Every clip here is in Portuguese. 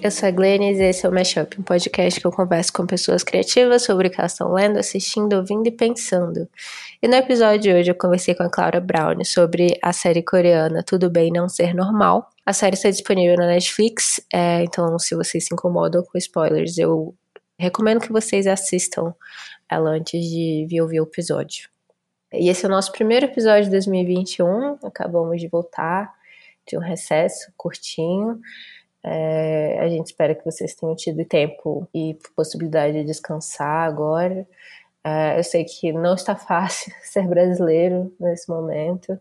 eu sou a Glennis e esse é o Mashup, um podcast que eu converso com pessoas criativas sobre o que elas estão lendo, assistindo, ouvindo e pensando. E no episódio de hoje eu conversei com a Clara Brown sobre a série coreana Tudo Bem Não Ser Normal. A série está disponível na Netflix, é, então se vocês se incomodam com spoilers, eu recomendo que vocês assistam ela antes de vir ouvir o episódio. E esse é o nosso primeiro episódio de 2021, acabamos de voltar de um recesso curtinho. É, a gente espera que vocês tenham tido tempo e possibilidade de descansar agora. É, eu sei que não está fácil ser brasileiro nesse momento,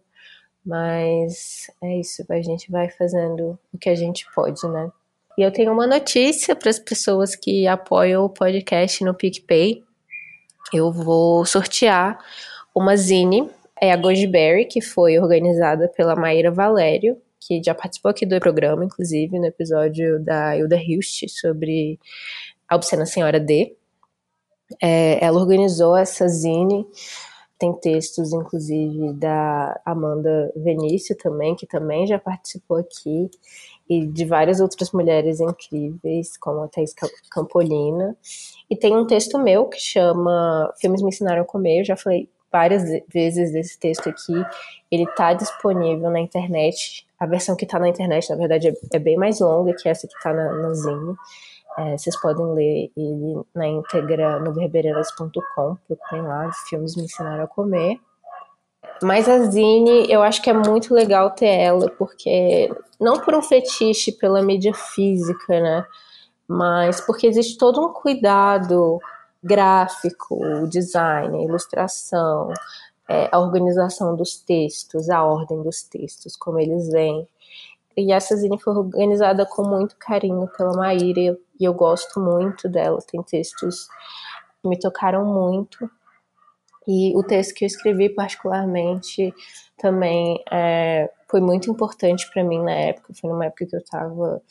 mas é isso, a gente vai fazendo o que a gente pode, né? E eu tenho uma notícia para as pessoas que apoiam o podcast no PicPay. Eu vou sortear uma zine, é a Gojiberry, que foi organizada pela Maíra Valério que já participou aqui do programa, inclusive, no episódio da Hilda Hilst sobre a Obscena Senhora D. É, ela organizou essa zine, tem textos, inclusive, da Amanda Venício também, que também já participou aqui, e de várias outras mulheres incríveis, como a Thais Campolina. E tem um texto meu que chama Filmes Me Ensinaram a Comer, eu já falei várias vezes desse texto aqui. Ele está disponível na internet. A versão que está na internet, na verdade, é, é, bem mais longa que essa que está na, na Zine. É, vocês podem ler ele na íntegra no verbereiras.com, procurem lá, filmes me ensinaram a comer. Mas a Zine, eu acho que é muito legal ter ela, porque não por um fetiche pela mídia física, né? Mas porque existe todo um cuidado gráfico, design, ilustração, é, a organização dos textos, a ordem dos textos, como eles vêm. E essa zine foi organizada com muito carinho pela Maíra eu, e eu gosto muito dela. Tem textos que me tocaram muito. E o texto que eu escrevi particularmente também é, foi muito importante para mim na época. Foi numa época que eu estava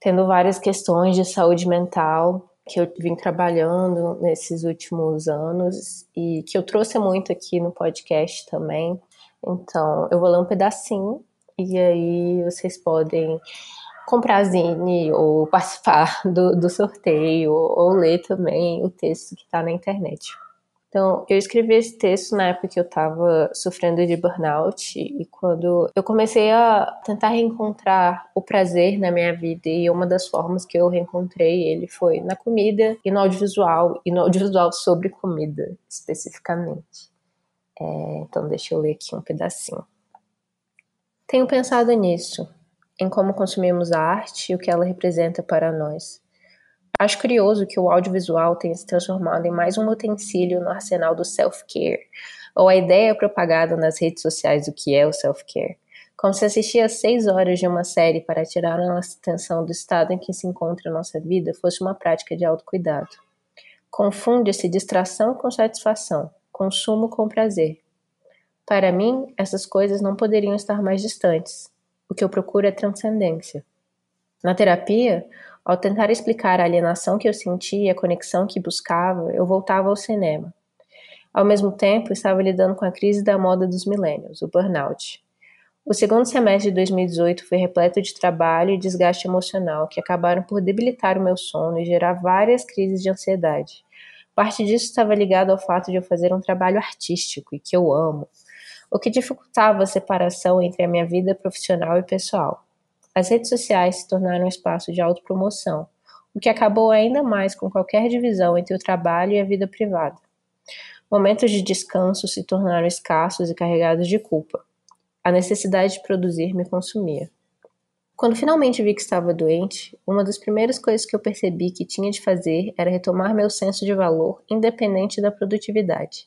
tendo várias questões de saúde mental que eu vim trabalhando nesses últimos anos e que eu trouxe muito aqui no podcast também. Então, eu vou ler um pedacinho e aí vocês podem comprar zine ou participar do, do sorteio ou ler também o texto que está na internet. Então, eu escrevi esse texto na época que eu estava sofrendo de burnout e quando eu comecei a tentar reencontrar o prazer na minha vida e uma das formas que eu reencontrei ele foi na comida e no audiovisual e no audiovisual sobre comida especificamente. É, então, deixa eu ler aqui um pedacinho. Tenho pensado nisso, em como consumimos a arte e o que ela representa para nós. Acho curioso que o audiovisual tenha se transformado em mais um utensílio no arsenal do self-care, ou a ideia propagada nas redes sociais do que é o self-care. Como se assistir a seis horas de uma série para tirar a nossa atenção do estado em que se encontra a nossa vida fosse uma prática de autocuidado. Confunde-se distração com satisfação, consumo com prazer. Para mim, essas coisas não poderiam estar mais distantes. O que eu procuro é transcendência. Na terapia, ao tentar explicar a alienação que eu sentia e a conexão que buscava, eu voltava ao cinema. Ao mesmo tempo, estava lidando com a crise da moda dos milênios, o burnout. O segundo semestre de 2018 foi repleto de trabalho e desgaste emocional que acabaram por debilitar o meu sono e gerar várias crises de ansiedade. Parte disso estava ligado ao fato de eu fazer um trabalho artístico e que eu amo, o que dificultava a separação entre a minha vida profissional e pessoal. As redes sociais se tornaram um espaço de autopromoção, o que acabou ainda mais com qualquer divisão entre o trabalho e a vida privada. Momentos de descanso se tornaram escassos e carregados de culpa. A necessidade de produzir me consumia. Quando finalmente vi que estava doente, uma das primeiras coisas que eu percebi que tinha de fazer era retomar meu senso de valor, independente da produtividade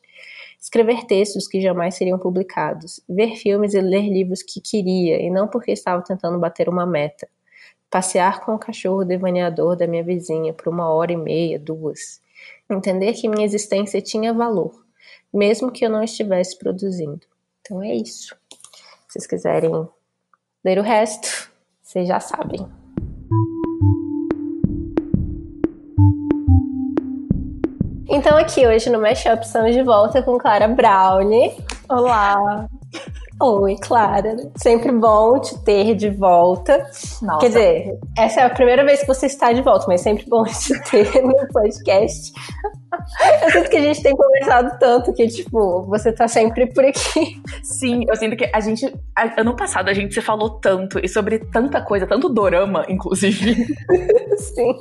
escrever textos que jamais seriam publicados, ver filmes e ler livros que queria e não porque estava tentando bater uma meta, passear com o cachorro devaneador da minha vizinha por uma hora e meia, duas, entender que minha existência tinha valor, mesmo que eu não estivesse produzindo. Então é isso. Se vocês quiserem ler o resto, vocês já sabem. Então aqui hoje no Mashup estamos de volta com Clara Brownie. Olá! Oi, Clara. Sempre bom te ter de volta. Nossa. Quer dizer, essa é a primeira vez que você está de volta, mas sempre bom te ter no podcast. Eu sinto que a gente tem conversado tanto que, tipo, você tá sempre por aqui. Sim, eu sinto que a gente. Ano passado a gente se falou tanto e sobre tanta coisa, tanto dorama, inclusive. Sim.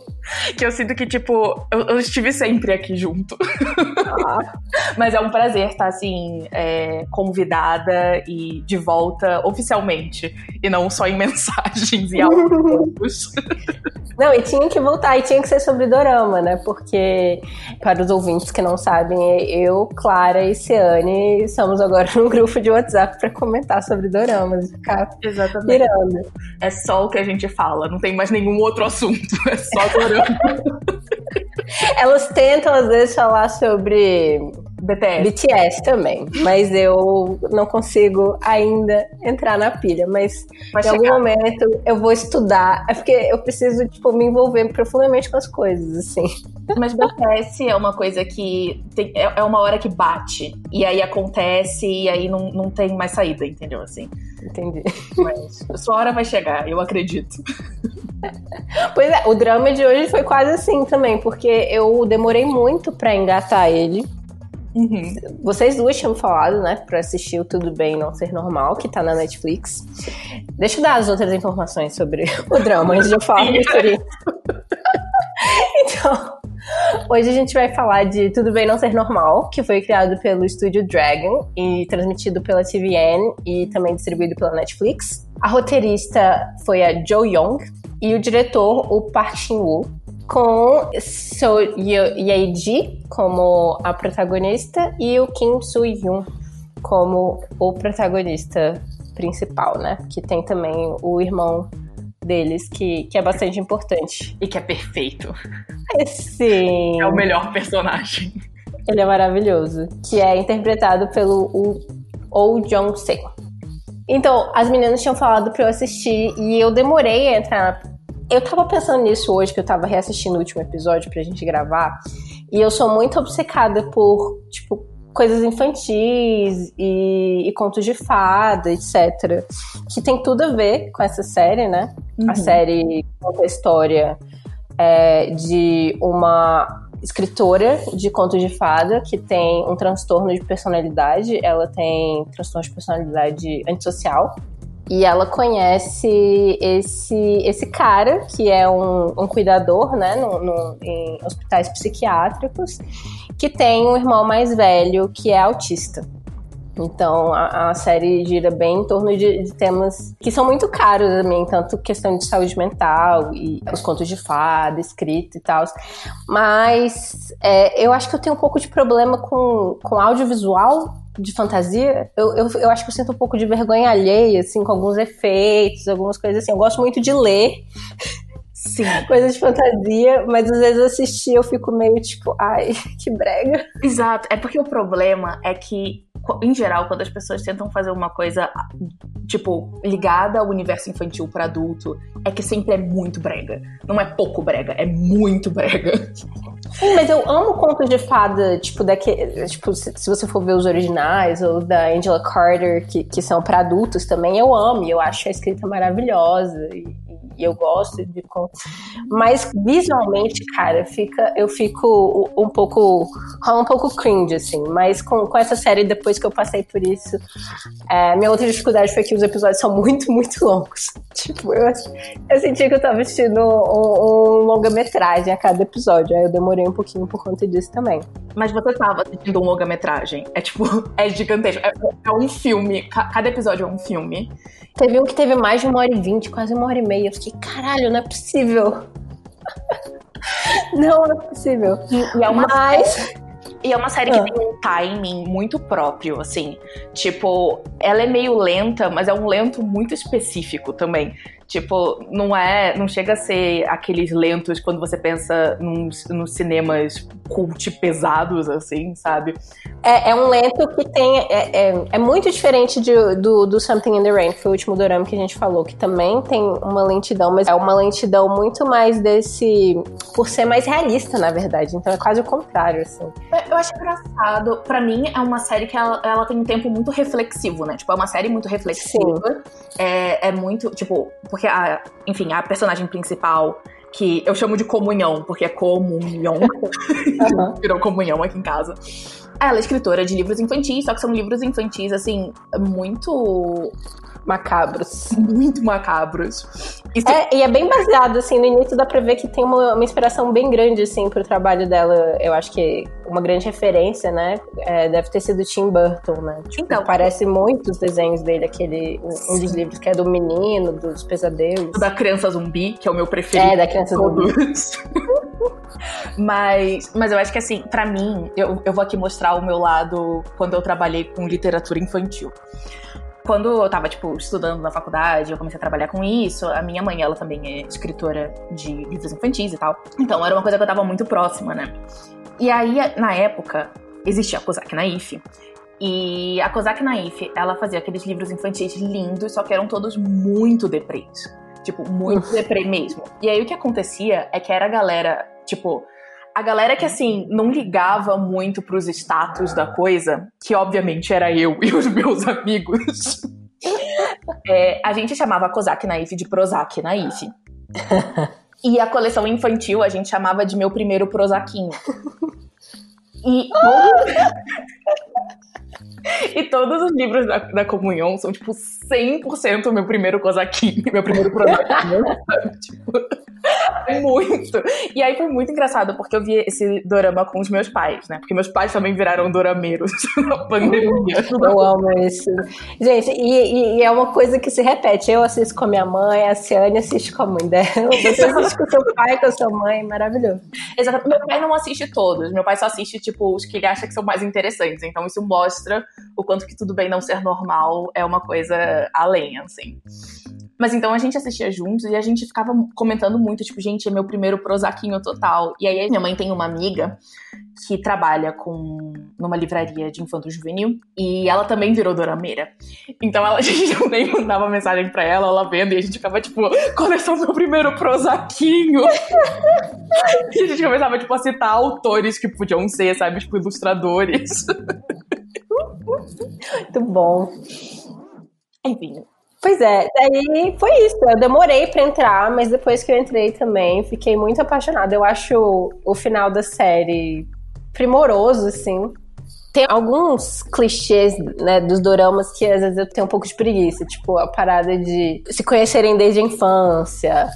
Que eu sinto que, tipo, eu, eu estive sempre aqui junto. Ah. Mas é um prazer estar, assim, é, convidada e de volta oficialmente. E não só em mensagens e áudios. não, e tinha que voltar, e tinha que ser sobre dorama, né? Porque, para os ouvintes que não sabem, eu, Clara e Ciane somos agora num grupo de WhatsApp para comentar sobre doramas e ficar Exatamente. Mirando. É só o que a gente fala, não tem mais nenhum outro assunto, é só dorama. Elas tentam, às vezes, falar sobre BTS. BTS também, mas eu não consigo ainda entrar na pilha. Mas Vai em chegar. algum momento eu vou estudar. É porque eu preciso, tipo, me envolver profundamente com as coisas, assim. Mas BTS é uma coisa que tem, é, é uma hora que bate. E aí acontece, e aí não, não tem mais saída, entendeu? Assim. Entendi. Mas sua hora vai chegar, eu acredito. Pois é, o drama de hoje foi quase assim também, porque eu demorei muito para engatar ele. Uhum. Vocês duas tinham falado, né, pra assistir o Tudo Bem Não Ser Normal, que tá na Netflix. Deixa eu dar as outras informações sobre o drama antes de eu falar sobre isso. então, hoje a gente vai falar de Tudo Bem Não Ser Normal, que foi criado pelo estúdio Dragon e transmitido pela TVN e também distribuído pela Netflix. A roteirista foi a Jo Young e o diretor, o Park Shin-woo com So Ye-ji como a protagonista e o Kim Soo-hyun como o protagonista principal, né? Que tem também o irmão deles, que, que é bastante importante. E que é perfeito. É, sim. É o melhor personagem. Ele é maravilhoso. Que é interpretado pelo Oh Jong-se. Então, as meninas tinham falado pra eu assistir e eu demorei a entrar eu tava pensando nisso hoje, que eu tava reassistindo o último episódio pra gente gravar, e eu sou muito obcecada por, tipo, coisas infantis e, e, contos de fada, etc. Que tem tudo a ver com essa série, né? Uhum. A série conta a história é, de uma escritora de contos de fada que tem um transtorno de personalidade. Ela tem transtorno de personalidade antissocial. E ela conhece esse, esse cara, que é um, um cuidador, né, no, no, em hospitais psiquiátricos, que tem um irmão mais velho que é autista. Então a, a série gira bem em torno de, de, temas que são muito caros a mim, tanto questão de saúde mental e os contos de fada, escrito e tal. Mas é, eu acho que eu tenho um pouco de problema com, com audiovisual de fantasia, eu, eu, eu acho que eu sinto um pouco de vergonha alheia, assim, com alguns efeitos, algumas coisas assim. Eu gosto muito de ler. Sim. Coisas de fantasia, mas às vezes assistir eu fico meio tipo, ai, que brega. Exato. É porque o problema é que em geral, quando as pessoas tentam fazer uma coisa, tipo, ligada ao universo infantil para adulto, é que sempre é muito brega. Não é pouco brega, é muito brega. Sim, mas eu amo contos de fada, tipo, daquele, tipo se, se, você for ver os originais, ou da Angela Carter, que, que são para adultos também, eu amo, eu acho a escrita maravilhosa. E, e eu gosto de contos. Mas visualmente, cara, fica, eu fico um pouco. rola um pouco cringe, assim. Mas com, com essa série, depois que eu passei por isso, é, minha outra dificuldade foi que os episódios são muito, muito longos. Tipo, eu, eu senti que eu tava assistindo um, um longa-metragem a cada episódio. Aí eu demorei um pouquinho por conta disso também. Mas você tava assistindo um longa-metragem. É tipo, é gigantesco. É, é um filme. Cada episódio é um filme. Teve um que teve mais de uma hora e vinte, quase uma hora e meia. Eu fiquei, caralho, não é possível. não, não é possível. E, e é uma Mas... Série, e é uma série que ah. tem um timing muito próprio, assim. Tipo, ela é meio lenta, mas é um lento muito específico também. Tipo, não é. Não chega a ser aqueles lentos quando você pensa nos, nos cinemas cult pesados, assim, sabe? É, é um lento que tem. É, é, é muito diferente de, do, do Something in the Rain, que foi o último dorama que a gente falou, que também tem uma lentidão, mas é uma lentidão muito mais desse. por ser mais realista, na verdade. Então é quase o contrário, assim. Eu acho engraçado. Pra mim, é uma série que ela, ela tem um tempo muito reflexivo, né? Tipo, é uma série muito reflexiva. É, é muito. Tipo, porque a. Enfim, a personagem principal que eu chamo de comunhão, porque é comunhão. Uhum. Virou comunhão aqui em casa. Ela é escritora de livros infantis, só que são livros infantis, assim, muito macabros. Muito macabros. Isso... É, e é bem baseado, assim, no início dá pra ver que tem uma, uma inspiração bem grande, assim, pro trabalho dela. Eu acho que uma grande referência, né? É, deve ter sido Tim Burton, né? Tipo, então, parece muito os desenhos dele, aquele. Um, um, dos livros que é do menino, dos pesadelos. Da criança zumbi, que é o meu preferido. É, da criança zumbi. mas, mas eu acho que assim, para mim, eu, eu vou aqui mostrar o meu lado quando eu trabalhei com literatura infantil quando eu tava, tipo, estudando na faculdade, eu comecei a trabalhar com isso, a minha mãe, ela também é escritora de livros infantis e tal. Então, era uma coisa que eu tava muito próxima, né? E aí, na época, existia a Kozak Naif. E a Kozak Naif, ela fazia aqueles livros infantis lindos, só que eram todos muito deprês. Tipo, muito deprê mesmo. E aí, o que acontecia é que era a galera, tipo a galera que, assim, não ligava muito pros status da coisa, que obviamente era eu e os meus amigos, é, a gente chamava Kozak Naif de Prozac Naif. E a coleção infantil a gente chamava de meu primeiro Prozaquinho. E. E todos os livros da, da comunhão são, tipo, 100% o meu primeiro cosaquinho, meu primeiro prosaquinho, tipo, muito. E aí foi muito engraçado, porque eu vi esse dorama com os meus pais, né? Porque meus pais também viraram dorameiros na pandemia. Eu amo isso. Gente, e, e, é uma coisa que se repete. Eu assisto com a minha mãe, a Ciane assiste com a mãe dela, você assiste com seu pai, com a sua mãe, maravilhoso. Exato. Meu pai não assiste todos, meu pai só assiste, tipo, os que ele acha que são mais interessantes. Então isso mostra o quanto que tudo bem não ser normal é uma coisa além, assim. Mas então a gente assistia juntos e a gente ficava comentando muito, tipo, gente, é meu primeiro prosaquinho total. E aí minha mãe tem uma amiga que trabalha com numa livraria de infanto juvenil e ela também virou dorameira. Então ela, a gente nem mandava mensagem para ela, ela vendo e a gente ficava tipo, coleção meu primeiro prosaquinho. e a gente começava tipo a citar autores que podiam ser, sabe, tipo ilustradores. Muito bom. Enfim, Pois é, daí foi isso. Eu demorei para entrar, mas depois que eu entrei também, fiquei muito apaixonada. Eu acho o final da série primoroso, assim. Tem alguns clichês, né, dos doramas que às vezes eu tenho um pouco de preguiça, tipo a parada de se conhecerem desde a infância,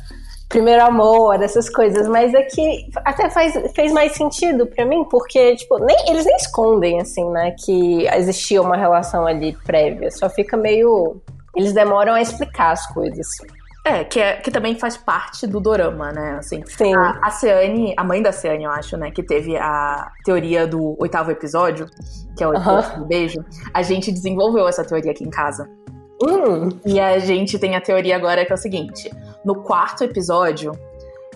primeiro amor, essas coisas, mas aqui até faz, fez mais sentido para mim, porque, tipo, nem, eles nem escondem, assim, né, que existia uma relação ali prévia, só fica meio eles demoram a explicar as coisas. É, que, é, que também faz parte do dorama, né? Assim, Sim. A, a Ciane, a mãe da Ciane, eu acho, né? Que teve a teoria do oitavo episódio, que é o episódio do beijo. A gente desenvolveu essa teoria aqui em casa. Hum. E a gente tem a teoria agora que é o seguinte: no quarto episódio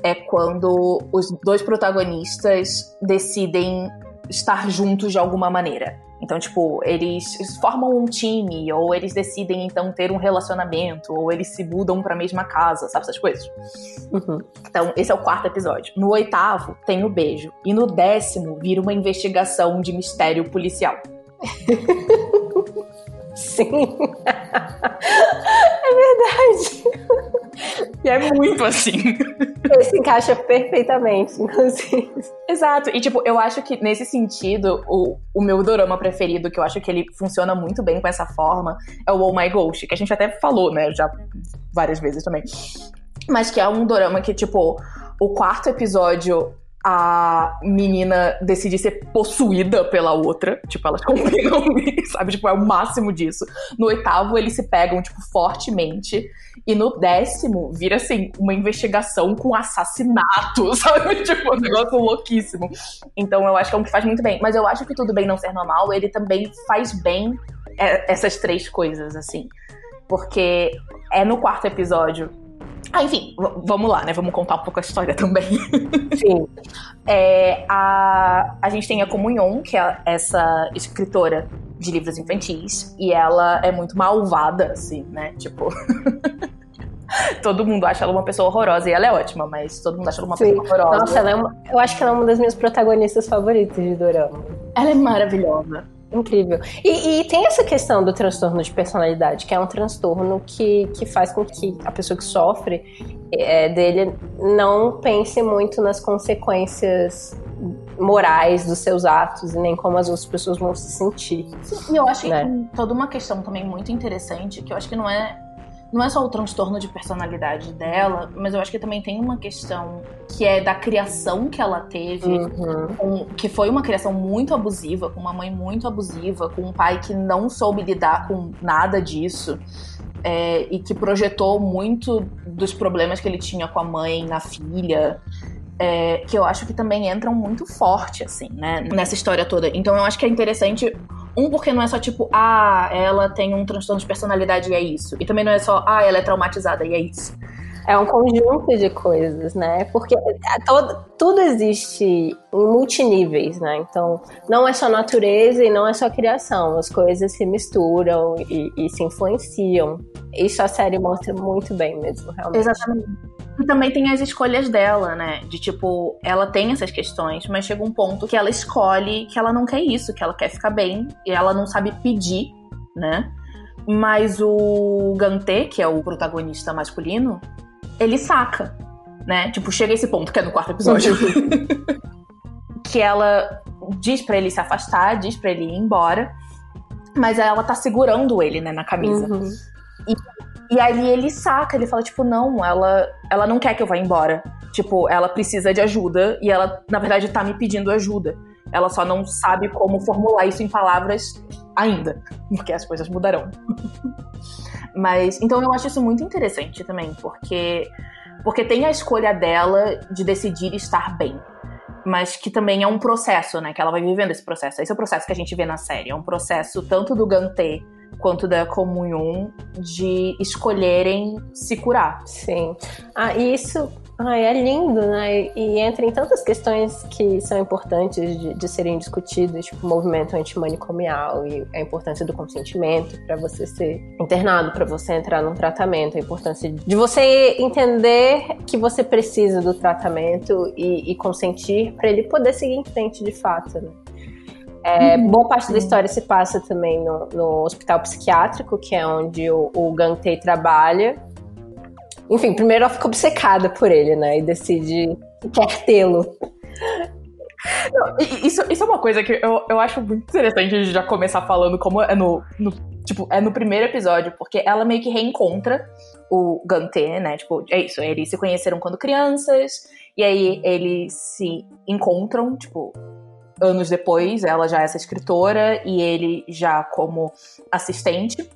é quando os dois protagonistas decidem estar juntos de alguma maneira. Então, tipo, eles formam um time, ou eles decidem então ter um relacionamento, ou eles se mudam para a mesma casa, sabe essas coisas? Uhum. Então, esse é o quarto episódio. No oitavo, tem o beijo. E no décimo, vira uma investigação de mistério policial. Sim. é verdade. E é muito assim. Ele se encaixa perfeitamente, inclusive. Exato. E, tipo, eu acho que nesse sentido, o, o meu dorama preferido, que eu acho que ele funciona muito bem com essa forma, é o Oh My Ghost, que a gente até falou, né, já várias vezes também. Mas que é um dorama que, tipo, o quarto episódio a menina decide ser possuída pela outra. Tipo, elas combinam, sabe? Tipo, é o máximo disso. No oitavo, eles se pegam, tipo, fortemente. E no décimo, vira, assim, uma investigação com assassinato, sabe? Tipo, um negócio louquíssimo. Então, eu acho que é um que faz muito bem. Mas eu acho que Tudo Bem Não Ser Normal, ele também faz bem é, essas três coisas, assim. Porque é no quarto episódio Ah, enfim, vamos lá, né? Vamos contar um pouco a história também. Sim. é, a, a gente tem a Comunhão, que é essa escritora de livros infantis, e ela é muito malvada, assim, né? Tipo. todo mundo acha ela uma pessoa horrorosa e ela é ótima, mas todo mundo acha ela uma Sim. pessoa horrorosa. Nossa, ela é uma, eu acho que ela é uma das minhas protagonistas favoritas de Dorama. Ela é maravilhosa. Incrível. E, e, tem essa questão do transtorno de personalidade, que é um transtorno que, que faz com que a pessoa que sofre é, dele não pense muito nas consequências morais dos seus atos e nem como as outras pessoas vão se sentir. Sim, e eu acho né? que toda uma questão também muito interessante, que eu acho que não é não é só o transtorno de personalidade dela, mas eu acho que também tem uma questão que é da criação que ela teve, uhum. que foi uma criação muito abusiva, com uma mãe muito abusiva, com um pai que não soube lidar com nada disso. É, e que projetou muito dos problemas que ele tinha com a mãe na filha. É, que eu acho que também entram muito forte, assim, né, nessa história toda. Então eu acho que é interessante um, porque não é só tipo, ah, ela tem um transtorno de personalidade e é isso. E também não é só, ah, ela é traumatizada e é isso. É um conjunto de coisas, né? Porque todo, tudo existe em multiníveis, né? Então, não é só natureza e não é só criação. As coisas se misturam e, e se influenciam. Isso a série mostra muito bem mesmo, realmente. Exatamente. E também tem as escolhas dela, né? De tipo, ela tem essas questões, mas chega um ponto que ela escolhe que ela não quer isso, que ela quer ficar bem e ela não sabe pedir, né? Mas o Gantê, que é o protagonista masculino, ele saca, né? Tipo, chega esse ponto que é no quarto episódio. que ela diz para ele se afastar, diz para ele ir embora, mas ela tá segurando ele, né, na camisa. Uhum. E e aí ele saca, ele fala, tipo, não, ela, ela não quer que eu vá embora. Tipo, ela precisa de ajuda e ela, na verdade, tá me pedindo ajuda. Ela só não sabe como formular isso em palavras ainda, porque as coisas mudarão. Mas, então eu acho isso muito interessante também, porque porque tem a escolha dela de decidir estar bem, mas que também é um processo, né, que ela vai vivendo esse processo. Esse é o processo que a gente vê na série, é um processo tanto do Gantê quanto da comunhão de escolherem se curar. Sim. Ah, e isso Ai, é lindo, né? E entra em tantas questões que são importantes de, de serem discutidas, tipo o movimento antimanicomial e a importância do consentimento para você ser internado, para você entrar num tratamento, a importância de você entender que você precisa do tratamento e, e consentir para ele poder seguir em frente de fato, né? É, uhum. Boa parte da história se passa também no, no hospital psiquiátrico, que é onde o, o Gantei trabalha. Enfim, primeiro ela fica obcecada por ele, né? E decide que quer tê-lo. isso, isso é uma coisa que eu, eu acho muito interessante a gente já começar falando como é no, no, tipo, é no primeiro episódio, porque ela meio que reencontra o Gantê, né? Tipo, é isso, eles se conheceram quando crianças, e aí eles se encontram, tipo, anos depois, ela já é essa escritora e ele já como assistente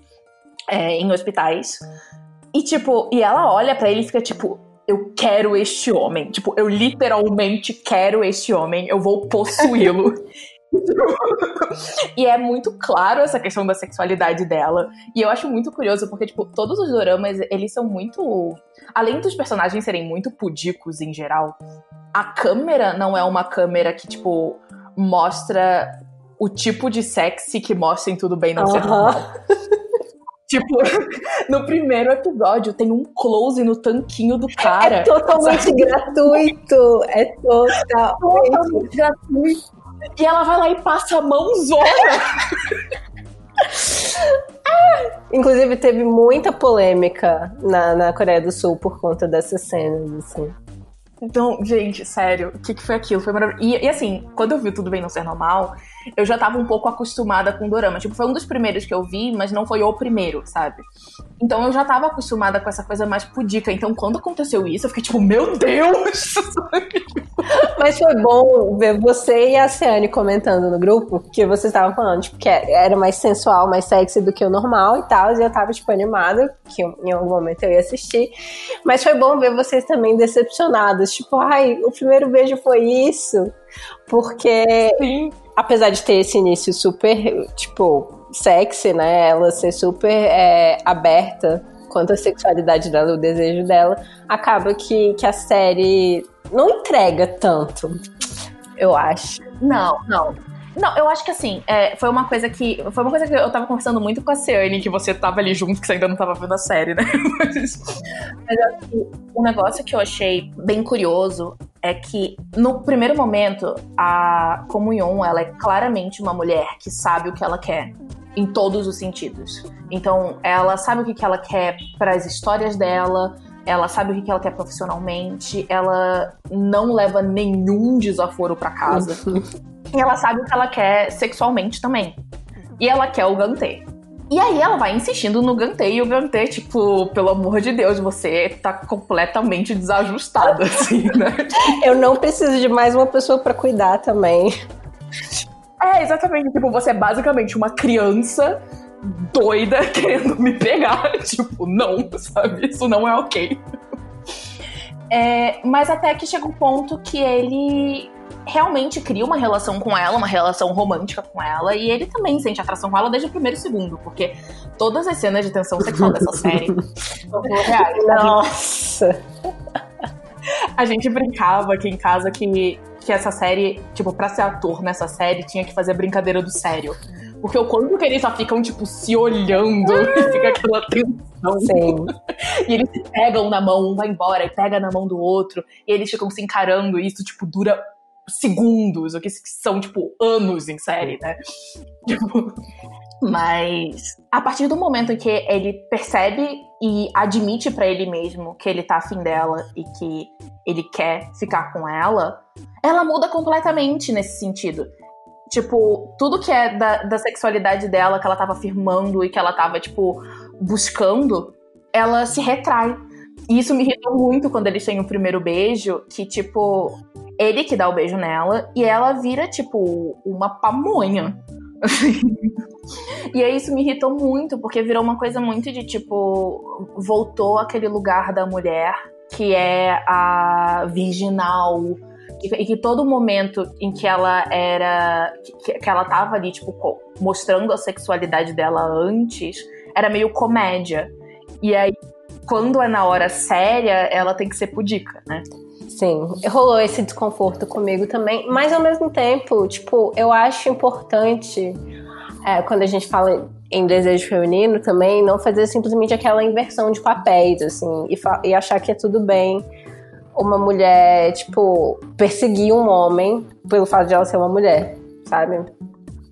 é, em hospitais. E, tipo, e ela olha para ele e fica tipo, eu quero este homem. Tipo, eu literalmente quero este homem, eu vou possuí-lo. e é muito claro essa questão da sexualidade dela. E eu acho muito curioso, porque, tipo, todos os doramas, eles são muito. Além dos personagens serem muito pudicos em geral, a câmera não é uma câmera que, tipo, mostra o tipo de sexy que mostra em Tudo Bem Não Ser Normal. Tipo, no primeiro episódio tem um close no tanquinho do cara. É totalmente sabe? gratuito. É totalmente, totalmente gratuito. E ela vai lá e passa a mãozona. Inclusive, teve muita polêmica na, na Coreia do Sul por conta dessas cenas, assim. Então, gente, sério, o que, que foi aquilo? Foi maravilhoso. E, e, assim, quando eu vi Tudo Bem Não Ser Normal, eu já tava um pouco acostumada com dorama. Tipo, foi um dos primeiros que eu vi, mas não foi o primeiro, sabe? Então eu já tava acostumada com essa coisa mais pudica. Então quando aconteceu isso, eu fiquei tipo, meu Deus! mas foi bom ver você e a Ciane comentando no grupo, que vocês estavam falando, tipo, que era mais sensual, mais sexy do que o normal e tal. E eu tava, tipo, animada, que em algum momento eu ia assistir. Mas foi bom ver vocês também decepcionados. Tipo, ai, o primeiro beijo foi isso. Porque. Sim apesar de ter esse início super, tipo, sexy, né? Ela ser super é, aberta quanto a sexualidade dela, o desejo dela, acaba que, que a série não entrega tanto, eu acho. Não, não. Não, eu acho que assim, é, foi uma coisa que. Foi uma coisa que eu tava conversando muito com a Ciane, que você tava ali junto, que você ainda não tava vendo a série, né? Mas, mas assim, negócio que eu achei bem curioso é que, no primeiro momento, a Comunhão, ela é claramente uma mulher que sabe o que ela quer em todos os sentidos. Então, ela sabe o que ela quer para as histórias dela, ela sabe o que ela quer profissionalmente, ela não leva nenhum desaforo para casa. e ela sabe o que ela quer sexualmente também. E ela quer o Gantê. E aí ela vai insistindo no Gantê e o Gantê, tipo, pelo amor de Deus, você tá completamente desajustado, assim, né? Eu não preciso de mais uma pessoa para cuidar também. É, exatamente. Tipo, você é basicamente uma criança doida querendo me pegar. tipo, não, sabe? Isso não é ok. É, mas até que chega um ponto que ele realmente cria uma relação com ela, uma relação romântica com ela, e ele também sente atração com ela desde o primeiro segundo, porque todas as cenas de tensão sexual dessa série são reais. Nossa! A gente brincava aqui em casa que que essa série, tipo, pra ser ator nessa série, tinha que fazer a brincadeira do sério. Porque o quanto que eles só ficam, tipo, se olhando e fica aquela tensão. Sim. e eles se pegam na mão, um vai embora e pega na mão do outro. E eles ficam se encarando e isso, tipo, dura segundos, o que são, tipo, anos em série, né? Tipo. Mas a partir do momento em que ele percebe e admite para ele mesmo que ele tá afim dela e que ele quer ficar com ela, ela muda completamente nesse sentido. Tipo, tudo que é da, da sexualidade dela, que ela tava afirmando e que ela tava, tipo, buscando, ela se retrai. E isso me irritou muito quando eles têm o primeiro beijo, que, tipo, ele que dá o beijo nela e ela vira, tipo, uma pamonha. e aí isso me irritou muito, porque virou uma coisa muito de tipo, voltou aquele lugar da mulher que é a virginal. E que todo momento em que ela era. que, que ela tava ali, tipo, mostrando a sexualidade dela antes, era meio comédia. E aí, quando é na hora séria, ela tem que ser pudica, né? Sim, rolou esse desconforto comigo também, mas ao mesmo tempo, tipo, eu acho importante é, quando a gente fala em desejo feminino também, não fazer simplesmente aquela inversão de papéis, assim, e, e achar que é tudo bem uma mulher, tipo, perseguir um homem pelo fato de ela ser uma mulher, sabe?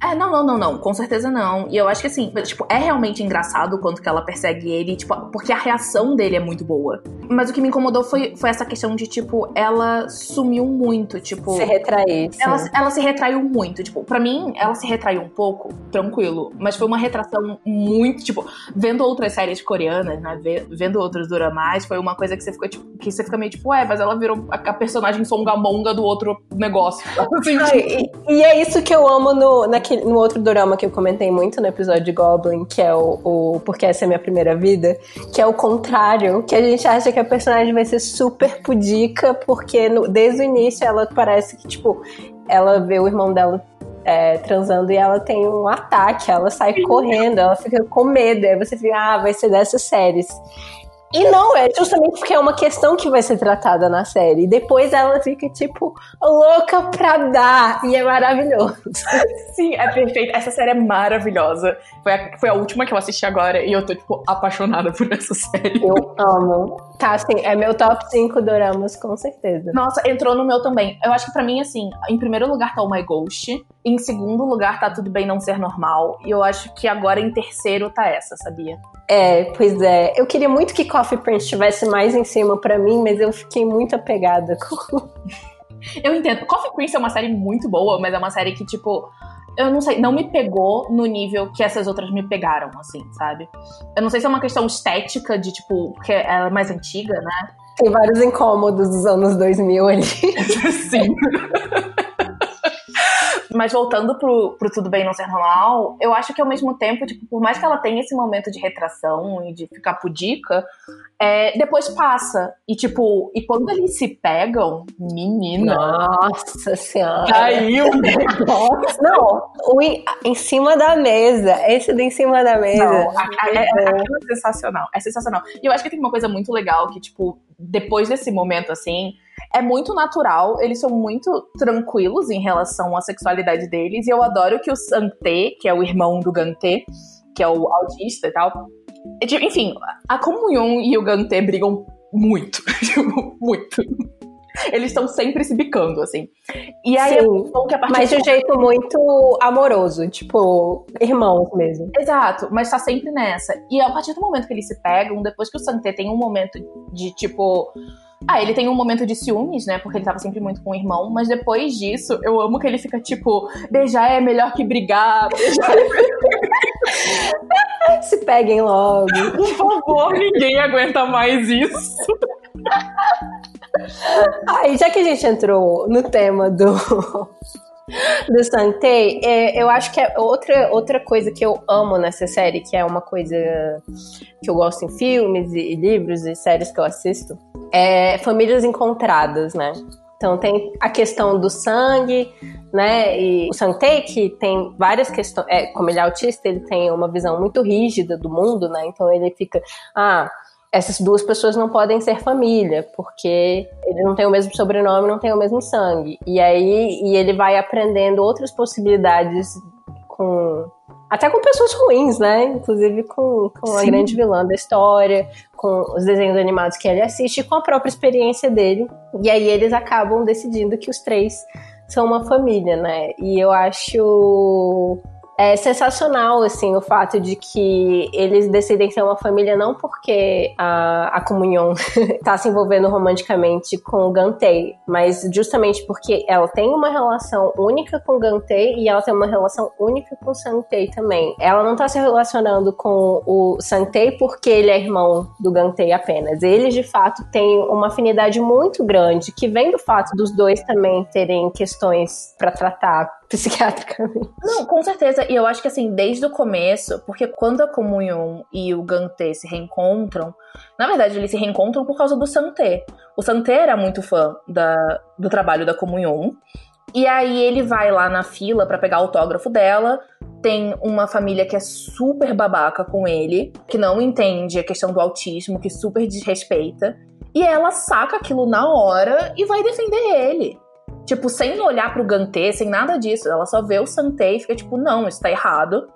É, não, não, não, não, com certeza não. E eu acho que assim, tipo, é realmente engraçado o quanto que ela persegue ele, tipo, porque a reação dele é muito boa. Mas o que me incomodou foi, foi essa questão de, tipo, ela sumiu muito, tipo. Se retrair. Ela, ela se retraiu muito. Tipo, pra mim, ela se retraiu um pouco, tranquilo. Mas foi uma retração muito, tipo, vendo outras séries coreanas, né? Vendo outros dramas, foi uma coisa que você ficou, tipo, que você fica meio tipo, ué, mas ela virou a, a personagem songamonga do outro negócio. Assim, Ai, tipo... e, e, é isso que eu amo no, naquele, no outro drama que eu comentei muito no episódio de Goblin, que é o, o Porque Essa é Minha Primeira Vida, que é o contrário, que a gente acha que que a personagem vai ser super pudica, porque no, desde o início ela parece que, tipo, ela vê o irmão dela é, transando e ela tem um ataque, ela sai correndo, ela fica com medo, aí você fica, ah, vai ser dessas séries. E não, é justamente porque é uma questão que vai ser tratada na série. E depois ela fica, tipo, louca pra dar. E é maravilhoso. Sim, é perfeito. Essa série é maravilhosa. Foi a, foi a última que eu assisti agora e eu tô, tipo, apaixonada por essa série. Eu amo. Tá, assim, é meu top 5 doramas, com certeza. Nossa, entrou no meu também. Eu acho que pra mim, assim, em primeiro lugar tá o My Ghost. Em segundo lugar tá Tudo Bem Não Ser Normal. E eu acho que agora em terceiro tá essa, sabia? É, pois é. Eu queria muito que Coffee Prince estivesse mais em cima para mim, mas eu fiquei muito apegada com. Eu entendo. Coffee Prince é uma série muito boa, mas é uma série que, tipo, eu não sei, não me pegou no nível que essas outras me pegaram, assim, sabe? Eu não sei se é uma questão estética de, tipo, porque ela é mais antiga, né? Tem vários incômodos dos anos 2000 ali. Sim. mas voltando pro, pro Tudo Bem Não Ser Normal, eu acho que ao mesmo tempo, tipo, por mais que ela tenha esse momento de retração e de ficar pudica, é, depois passa. E, tipo, e quando eles se pegam, menina. Nossa senhora. Caiu um negócio. Não, o em, em cima da mesa. Esse do em cima da mesa. Não, é, é, é sensacional. É sensacional. E eu acho que tem uma coisa muito legal que, tipo, depois desse momento assim é muito natural, eles são muito tranquilos em relação à sexualidade deles, e eu adoro que o Santé, que é o irmão do Gantê, que é o autista e tal, enfim, a Comunhão e o Gantê brigam muito, tipo, muito. Eles estão sempre se bicando, assim. E aí Sim, que a Mas de um jeito muito amoroso, tipo, irmãos mesmo. Exato, mas tá sempre nessa. E a partir do momento que eles se pegam, depois que o Santé tem um momento de, tipo, ah, ele tem um momento de ciúmes, né? Porque ele tava sempre muito com o irmão. Mas depois disso, eu amo que ele fica tipo: beijar é melhor que brigar. Beijar é. Se peguem logo. Por favor, ninguém aguenta mais isso. Aí, já que a gente entrou no tema do do Santei, é, eu acho que é outra, outra coisa que eu amo nessa série, que é uma coisa que eu gosto em filmes e, e livros e séries que eu assisto, é famílias encontradas, né? Então tem a questão do sangue, né? E o Santei, que tem várias questões, é, como ele é autista, ele tem uma visão muito rígida do mundo, né? Então ele fica, ah, essas duas pessoas não podem ser família, porque ele não tem o mesmo sobrenome, não tem o mesmo sangue. E aí e ele vai aprendendo outras possibilidades com até com pessoas ruins, né? Inclusive com, com a grande vilã da história, com os desenhos animados que ele assiste, com a própria experiência dele. E aí eles acabam decidindo que os três são uma família, né? E eu acho é sensacional, assim, o fato de que eles decidem ser uma família não porque a, a comunhão está se envolvendo romanticamente com o Gantei, mas justamente porque ela tem uma relação única com o Gantei e ela tem uma relação única com o Santei também. Ela não está se relacionando com o Santei porque ele é irmão do Gantei apenas. Eles, de fato, têm uma afinidade muito grande que vem do fato dos dois também terem questões para tratar psiquiatricamente. Não, com certeza. E eu acho que assim, desde o começo, porque quando a Comunhão e o Gantê se reencontram, na verdade eles se reencontram por causa do Santé. O Santé era muito fã da, do trabalho da Comunhão. E aí ele vai lá na fila para pegar autógrafo dela. Tem uma família que é super babaca com ele, que não entende a questão do autismo, que super desrespeita. E ela saca aquilo na hora e vai defender ele. Tipo, sem olhar pro Gantê, sem nada disso. Ela só vê o Santê e fica tipo, não, isso tá errado.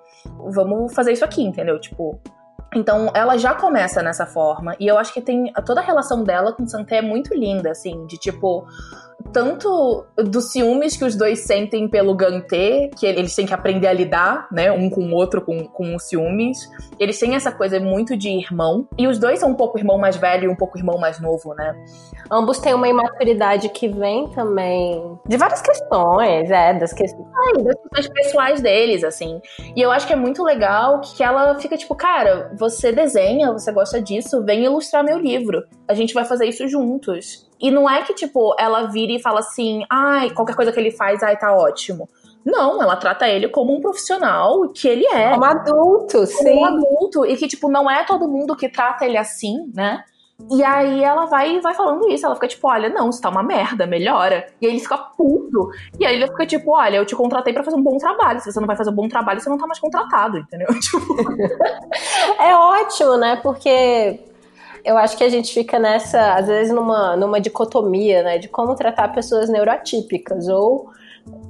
Vamos fazer isso aqui, entendeu? Tipo. Então, ela já começa nessa forma. E eu acho que tem. Toda a relação dela com o Santê é muito linda, assim, de tipo tanto dos ciúmes que os dois sentem pelo Gantê, que eles têm que aprender a lidar, né, um com o outro, com, com os ciúmes. Eles têm essa coisa muito de irmão. E os dois são um pouco irmão mais velho e um pouco irmão mais novo, né? Ambos têm uma imaturidade que vem também de várias questões, é, das questões. Das questões pessoais deles, assim. E eu acho que é muito legal que ela fica tipo, cara, você desenha, você gosta disso, vem ilustrar meu livro. A gente vai fazer isso juntos. E não é que, tipo, ela vira e fala assim, ai, qualquer coisa que ele faz, ai, tá ótimo. Não, ela trata ele como um profissional que ele é. Como adulto, como sim. Como adulto. E que, tipo, não é todo mundo que trata ele assim, né? E aí ela vai vai falando isso, ela fica tipo, olha, não, isso tá uma merda, melhora. E aí ele fica puto. E aí ele fica tipo, olha, eu te contratei para fazer um bom trabalho. Se você não vai fazer um bom trabalho, você não tá mais contratado, entendeu? Tipo... é ótimo, né? Porque eu acho que a gente fica nessa, às vezes, numa, numa dicotomia, né? De como tratar pessoas neurotípicas. Ou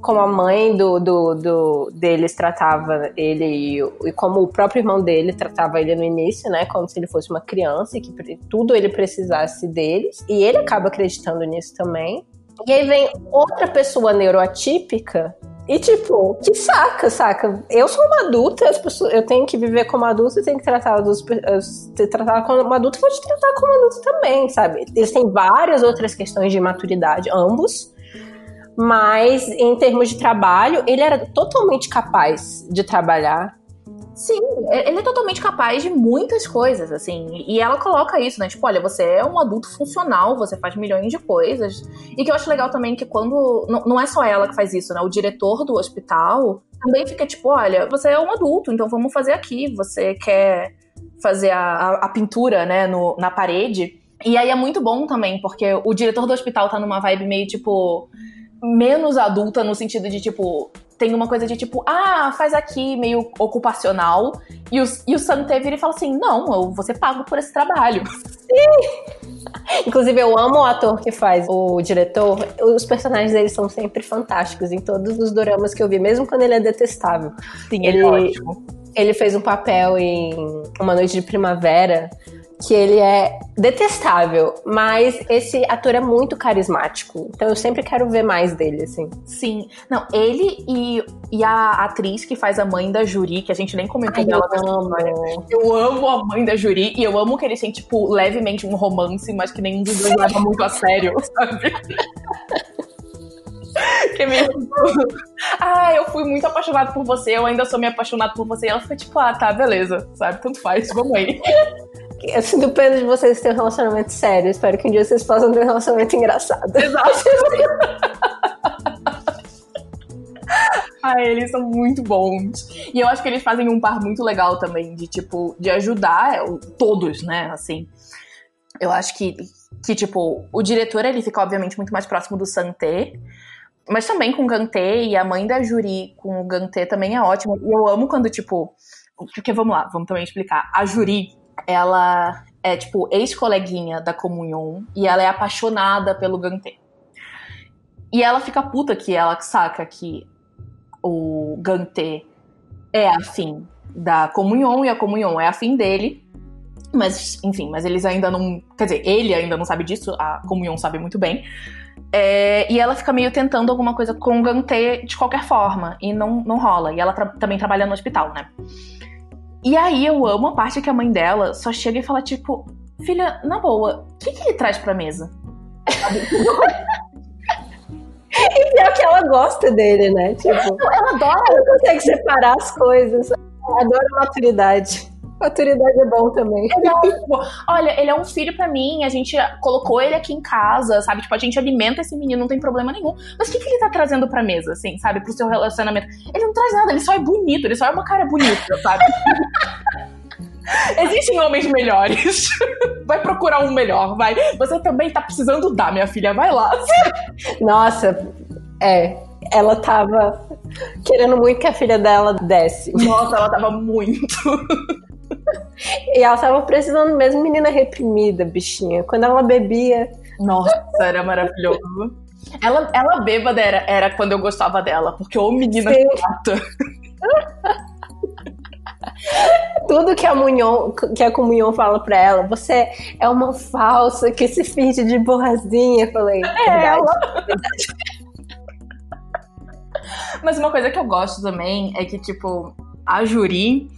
como a mãe do, do, do deles tratava ele e, e, como o próprio irmão dele tratava ele no início, né? Como se ele fosse uma criança e que tudo ele precisasse deles. E ele acaba acreditando nisso também. E aí vem outra pessoa neuroatípica e tipo, que saca, saca? Eu sou uma adulta, as pessoas, eu tenho que viver como adulta e tenho que tratar dos tratar como adulto, vou te tratar como adulto também, sabe? Eles têm várias outras questões de maturidade, ambos. Mas em termos de trabalho, ele era totalmente capaz de trabalhar Sim, ele é totalmente capaz de muitas coisas, assim. E ela coloca isso, né? Tipo, olha, você é um adulto funcional, você faz milhões de coisas. E que eu acho legal também que quando. Não, é só ela que faz isso, né? O diretor do hospital também fica tipo: olha, você é um adulto, então vamos fazer aqui. Você quer fazer a, a, a pintura, né, no, na parede. E aí é muito bom também, porque o diretor do hospital tá numa vibe meio tipo. Menos adulta, no sentido de tipo tem uma coisa de tipo, ah, faz aqui, meio ocupacional. E o, e o Santé vira e fala assim: não, eu vou ser pago por esse trabalho. Sim! Inclusive, eu amo o ator que faz o diretor. Os personagens dele são sempre fantásticos em todos os doramas que eu vi, mesmo quando ele é detestável. Sim, ele, ele é ótimo. Ele fez um papel em Uma Noite de Primavera que ele é detestável, mas esse ator é muito carismático. Então eu sempre quero ver mais dele, assim. Sim. Não, ele e, e a atriz que faz a mãe da Juri, que a gente nem comentou Ai, dela eu amo. Eu amo a mãe da Juri e eu amo que eles têm, tipo, levemente um romance, mas que nenhum dos dois leva muito a sério, sabe? que é meio ah, eu fui muito apaixonado por você, eu ainda sou me apaixonado por você. E ela foi tipo, ah, tá, beleza, sabe? Tanto faz, vamos aí. Assim, depende de vocês terem um relacionamento sério. Espero que um dia vocês possam ter um relacionamento engraçado. Exato. Ah, eles são muito bons. E eu acho que eles fazem um par muito legal também, de tipo, de ajudar é, todos, né? Assim. Eu acho que, que tipo, o diretor ele fica, obviamente, muito mais próximo do Santé. Mas também com o Gantê e a mãe da Juri com o Gantê também é ótimo. E eu amo quando, tipo. Porque vamos lá, vamos também explicar. A Juri, ela é, tipo, ex-coleguinha da Comunhão e ela é apaixonada pelo Gantê. E ela fica puta que ela saca que o Gantê é afim da Comunhão e a Comunhão é afim dele. Mas, enfim, mas eles ainda não. Quer dizer, ele ainda não sabe disso, a Comunhão sabe muito bem. É, e ela fica meio tentando alguma coisa com o Gantê de qualquer forma, e não, não rola. E ela tra também trabalha no hospital, né? E aí eu amo a parte que a mãe dela só chega e fala, tipo, filha, na boa, o que, que ele traz pra mesa? e pior que ela gosta dele, né? Tipo, ela adora. Ela consegue separar as coisas. Ela adora maturidade. Maturidade é bom também. Olha, ele é um filho para mim, a gente colocou ele aqui em casa, sabe? Tipo, a gente alimenta esse menino, não tem problema nenhum. Mas o que, que ele tá trazendo pra mesa, assim, sabe? Pro seu relacionamento? Ele não traz nada, ele só é bonito, ele só é uma cara bonita, sabe? Existem homens melhores. Vai procurar um melhor, vai. Você também tá precisando dar, minha filha, vai lá. Nossa, é. Ela tava querendo muito que a filha dela desse. Nossa, ela tava muito. E ela tava precisando mesmo menina reprimida, bichinha. Quando ela bebia. Nossa, era maravilhoso. Ela, ela bêbada era, era quando eu gostava dela, porque ô menina chata. Tudo que a Munhon, que a Comunhão fala pra ela, você é uma falsa que se finge de borrazinha. Eu falei, é verdade, ela. verdade. Mas uma coisa que eu gosto também é que, tipo, a Juri,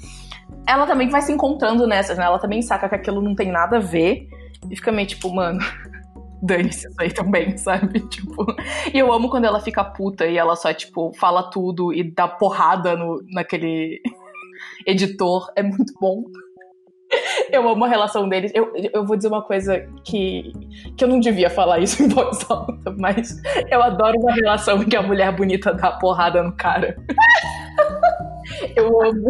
ela também vai se encontrando nessas, né? Ela também saca que aquilo não tem nada a ver. E fica meio tipo, mano, dane-se isso aí também, sabe? Tipo, e eu amo quando ela fica puta e ela só, tipo, fala tudo e dá porrada no, naquele editor. É muito bom. Eu amo a relação deles. Eu, eu vou dizer uma coisa que, que eu não devia falar isso em voz alta, mas eu adoro uma relação em que a mulher bonita dá porrada no cara. Eu amo.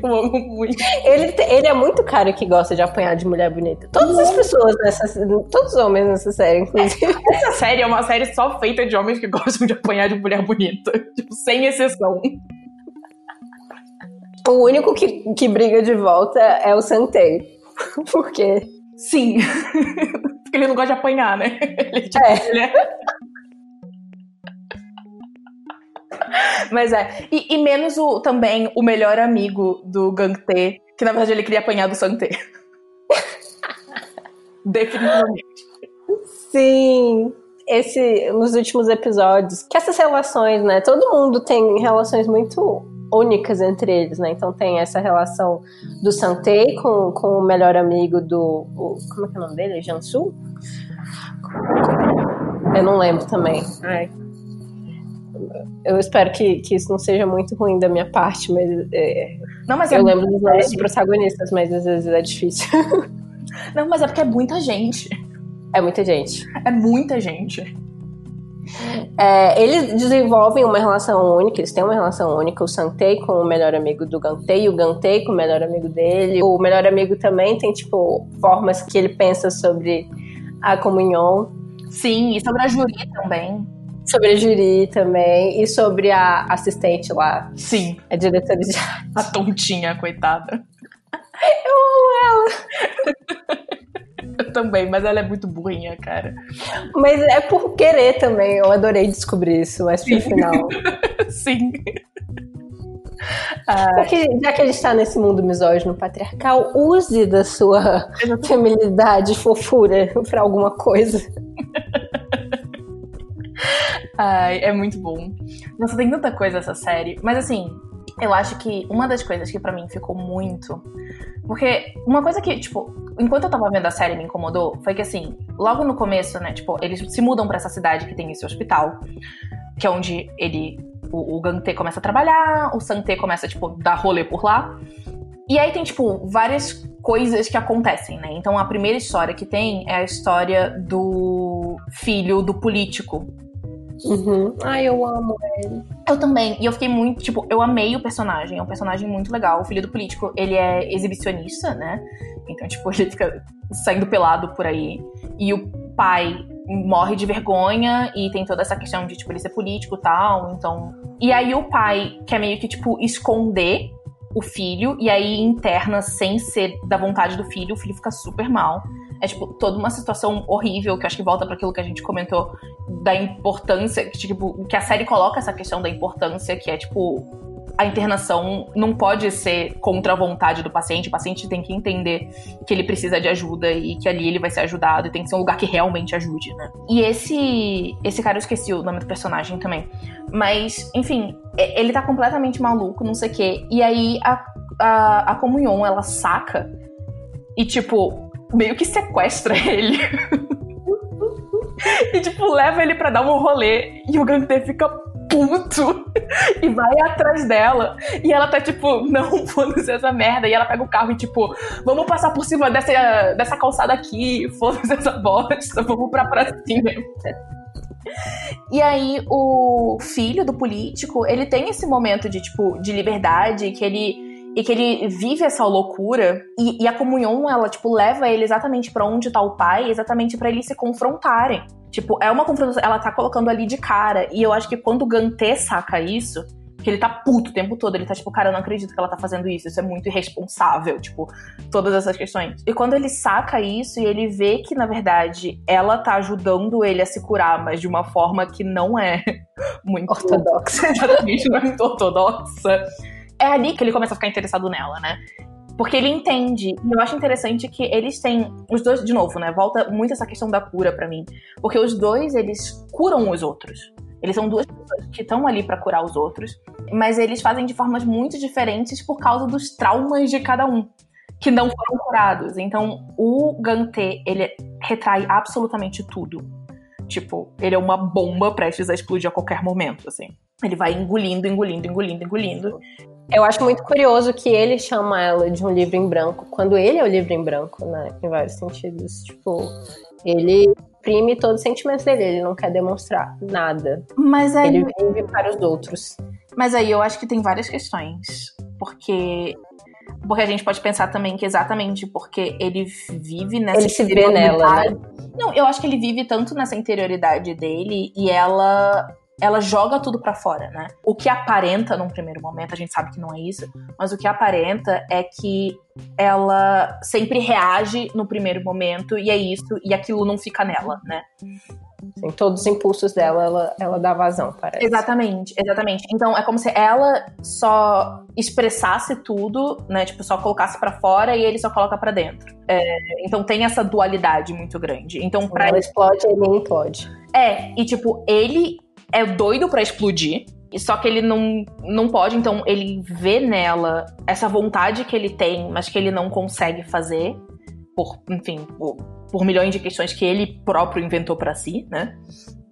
Eu amo muito. Ele, ele é muito cara que gosta de apanhar de mulher bonita. Todas as pessoas nessa. Todos os homens nessa série, inclusive. Essa série é uma série só feita de homens que gostam de apanhar de mulher bonita. Tipo, sem exceção. O único que, que briga de volta é o Santei. Por quê? Sim. Porque ele não gosta de apanhar, né? Ele, tipo, é. Ele é... Mas é. E, e, menos o, também o melhor amigo do Gangtê, que na verdade ele queria apanhar do Santé. Definitivamente. Sim. Esse, nos últimos episódios, que essas relações, né? Todo mundo tem relações muito únicas entre eles, né? Então tem essa relação do Santei com, com o melhor amigo do. O, como é que é o nome dele? Jansu? Eu não lembro também. Ai eu espero que, que isso não seja muito ruim da minha parte, mas, é, não, mas eu é lembro dos nomes dos protagonistas, mas às vezes é difícil. Não, mas é porque é muita gente. É muita gente. É muita gente. É, eles desenvolvem uma relação única, eles têm uma relação única, o Santei com o melhor amigo do Gantei, o Gantei com o melhor amigo dele. O melhor amigo também tem, tipo, formas que ele pensa sobre a comunhão. Sim, e sobre a Juri também. Sobre a Juri também, e sobre a assistente lá. Sim. A diretora de A tontinha, coitada. Eu amo ela! Eu também, mas ela é muito burrinha, cara. Mas é por querer também, eu adorei descobrir isso, mas pro final. Sim. Porque já que ele está nesse mundo misógino patriarcal, use da sua feminilidade, fofura pra alguma coisa. Ai, é muito bom. Nossa, tem tanta coisa essa série. Mas assim, eu acho que uma das coisas que pra mim ficou muito. Porque uma coisa que, tipo, enquanto eu tava vendo a série me incomodou foi que, assim, logo no começo, né, tipo, eles se mudam pra essa cidade que tem esse hospital, que é onde ele. O, o Gantê começa a trabalhar, o Santé começa, tipo, dar rolê por lá. E aí tem, tipo, várias coisas que acontecem, né? Então a primeira história que tem é a história do filho do político Uhum. Ai, eu amo ele. Eu também. E eu fiquei muito, tipo, eu amei o personagem. É um personagem muito legal. O filho do político, ele é exibicionista, né? Então, tipo, ele fica saindo pelado por aí. E o pai morre de vergonha e tem toda essa questão de, tipo, ele ser político e tal. Então. E aí o pai quer meio que, tipo, esconder o filho, e aí interna sem ser da vontade do filho, o filho fica super mal. É, tipo, toda uma situação horrível, que acho que volta para aquilo que a gente comentou da importância, que, tipo, que a série coloca essa questão da importância, que é, tipo, a internação não pode ser contra a vontade do paciente. O paciente tem que entender que ele precisa de ajuda e que ali ele vai ser ajudado e tem que ser um lugar que realmente ajude, né? E esse esse cara eu esqueci o nome do personagem também. Mas, enfim, ele tá completamente maluco, não sei o quê. E aí a, a, a comunhão, ela saca e, tipo, meio que sequestra ele. e, tipo, leva ele para dar um rolê. E o Gantê fica puto e vai atrás dela. E ela tá tipo, não, foda-se essa merda. E ela pega o carro e tipo, vamos passar por cima dessa, dessa calçada aqui, foda-se essa bosta, vamos pra pracinha. E aí o filho do político, ele tem esse momento de tipo de liberdade que ele e que ele vive essa loucura e, e a comunhão ela tipo leva ele exatamente para onde tá o pai, exatamente para eles se confrontarem. Tipo, é uma confrontação, ela tá colocando ali de cara e eu acho que quando o Gantê saca isso, que ele tá puto o tempo todo. Ele tá tipo, cara, eu não acredito que ela tá fazendo isso. Isso é muito irresponsável. Tipo, todas essas questões. E quando ele saca isso e ele vê que, na verdade, ela tá ajudando ele a se curar, mas de uma forma que não é muito ortodoxa. Exatamente, não é muito ortodoxa. É ali que ele começa a ficar interessado nela, né? Porque ele entende. E eu acho interessante que eles têm. Os dois, de novo, né? Volta muito essa questão da cura para mim. Porque os dois, eles curam os outros. Eles são duas pessoas que estão ali para curar os outros, mas eles fazem de formas muito diferentes por causa dos traumas de cada um, que não foram curados. Então, o Gantê, ele retrai absolutamente tudo. Tipo, ele é uma bomba prestes a explodir a qualquer momento, assim. Ele vai engolindo, engolindo, engolindo, engolindo. Eu acho muito curioso que ele chama ela de um livro em branco, quando ele é o livro em branco, né? Em vários sentidos. Tipo, ele exprime todos os sentimentos dele, ele não quer demonstrar nada. Mas aí... Ele vive para os outros. Mas aí eu acho que tem várias questões. Porque. Porque a gente pode pensar também que exatamente porque ele vive nessa ele se vê nela, né? Não, eu acho que ele vive tanto nessa interioridade dele e ela ela joga tudo para fora, né? O que aparenta num primeiro momento, a gente sabe que não é isso, mas o que aparenta é que ela sempre reage no primeiro momento e é isso, e aquilo não fica nela, né? Sim, todos os impulsos dela, ela, ela dá vazão, parece. Exatamente, exatamente. Então é como se ela só expressasse tudo, né? Tipo, só colocasse para fora e ele só coloca para dentro. É, então tem essa dualidade muito grande. Então, pra ela ele... explode, ele implode. É, e tipo, ele é doido para explodir. Só que ele não, não pode, então ele vê nela essa vontade que ele tem, mas que ele não consegue fazer, por, enfim, por, por milhões de questões que ele próprio inventou para si, né?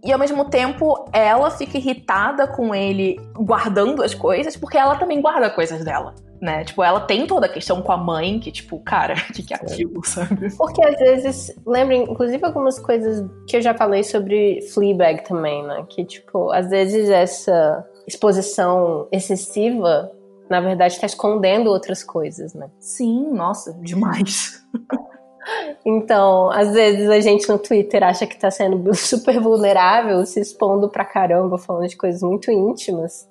e ao mesmo tempo ela fica irritada com ele guardando as coisas, porque ela também guarda coisas dela. Né? Tipo, ela tem toda a questão com a mãe, que, tipo, cara, o que, que é aquilo, sabe? Porque às vezes, lembrem, inclusive algumas coisas que eu já falei sobre Fleabag também, né? Que, tipo, às vezes essa exposição excessiva, na verdade, tá escondendo outras coisas, né? Sim, nossa, demais. Então, às vezes a gente no Twitter acha que tá sendo super vulnerável, se expondo pra caramba, falando de coisas muito íntimas.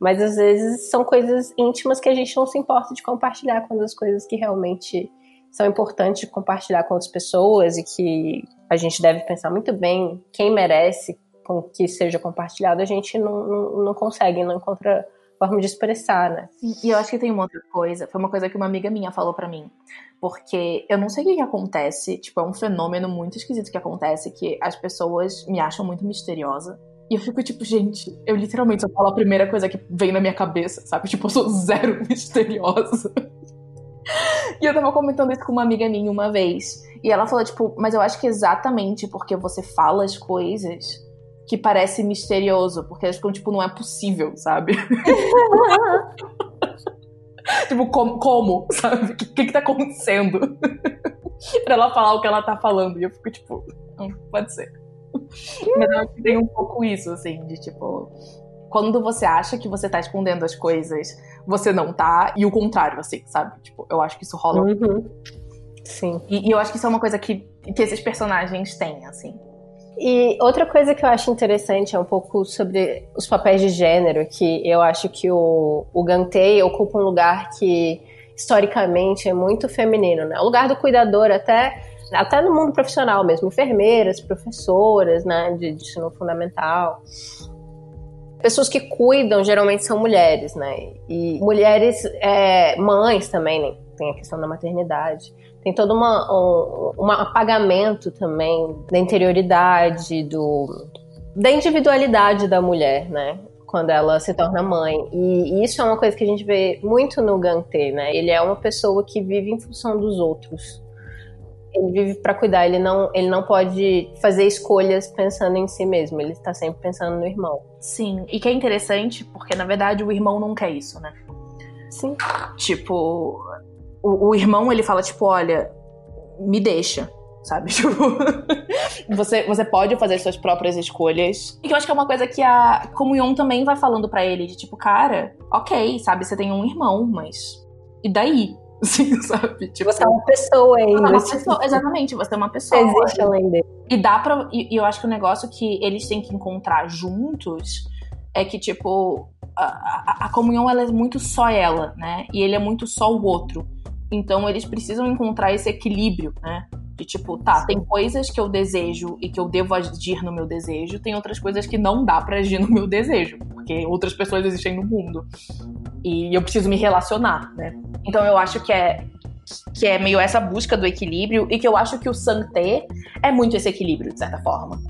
Mas às vezes são coisas íntimas que a gente não se importa de compartilhar quando as coisas que realmente são importantes de compartilhar com outras pessoas e que a gente deve pensar muito bem quem merece com que seja compartilhado, a gente não, não, não consegue, não encontra forma de expressar, né? E eu acho que tem uma outra coisa, foi uma coisa que uma amiga minha falou para mim, porque eu não sei o que, que acontece, tipo, é um fenômeno muito esquisito que acontece, que as pessoas me acham muito misteriosa, e eu fico tipo, gente, eu literalmente só falo a primeira coisa que vem na minha cabeça, sabe? Tipo, eu sou zero misteriosa. E eu tava comentando isso com uma amiga minha uma vez. E ela falou, tipo, mas eu acho que exatamente porque você fala as coisas que parece misterioso, porque elas ficam, tipo, não é possível, sabe? tipo, como, como, sabe? O que, que, que tá acontecendo? pra ela falar o que ela tá falando. E eu fico, tipo, não, pode ser. Mas eu acho que tem um pouco isso, assim, de tipo. Quando você acha que você tá escondendo as coisas, você não tá, e o contrário, assim, sabe? Tipo, eu acho que isso rola. Uhum. Sim. E, e, eu acho que isso é uma coisa que, que esses personagens têm, assim. E outra coisa que eu acho interessante é um pouco sobre os papéis de gênero, que eu acho que o, o Gantei ocupa um lugar que historicamente é muito feminino, né? O lugar do cuidador até até no mundo profissional mesmo, enfermeiras, professoras, né, de, de ensino fundamental. Pessoas que cuidam geralmente são mulheres, né? E mulheres, é, mães também, né? Tem a questão da maternidade. Tem todo uma, um, um apagamento também da interioridade, do, da individualidade da mulher, né? Quando ela se torna mãe. E, isso é uma coisa que a gente vê muito no Gantê, né? Ele é uma pessoa que vive em função dos outros ele vive para cuidar, ele não, ele não pode fazer escolhas pensando em si mesmo, ele está sempre pensando no irmão. Sim, e que é interessante porque na verdade o irmão não quer isso, né? Sim. Tipo, o, o irmão ele fala tipo, olha, me deixa, sabe? Tipo, você, você pode fazer suas próprias escolhas. E que eu acho que é uma coisa que a Comunhão também vai falando para ele, de tipo, cara, ok, sabe, você tem um irmão, mas e daí? Assim, sabe? Tipo, você é uma pessoa ainda. Uma pessoa, exatamente, você é uma pessoa. Existe além dele. E dá pra. E, e, eu acho que o negócio que eles têm que encontrar juntos é que, tipo, a, a, a comunhão ela é muito só ela, né? E ele é muito só o outro. Então eles precisam encontrar esse equilíbrio, né? De tipo, tá, tem coisas que eu desejo e que eu devo agir no meu desejo, tem outras coisas que não dá para agir no meu desejo, porque outras pessoas existem no mundo. E eu preciso me relacionar, né? Então eu acho que é que é meio essa busca do equilíbrio e que eu acho que o Santé é muito esse equilíbrio, de certa forma.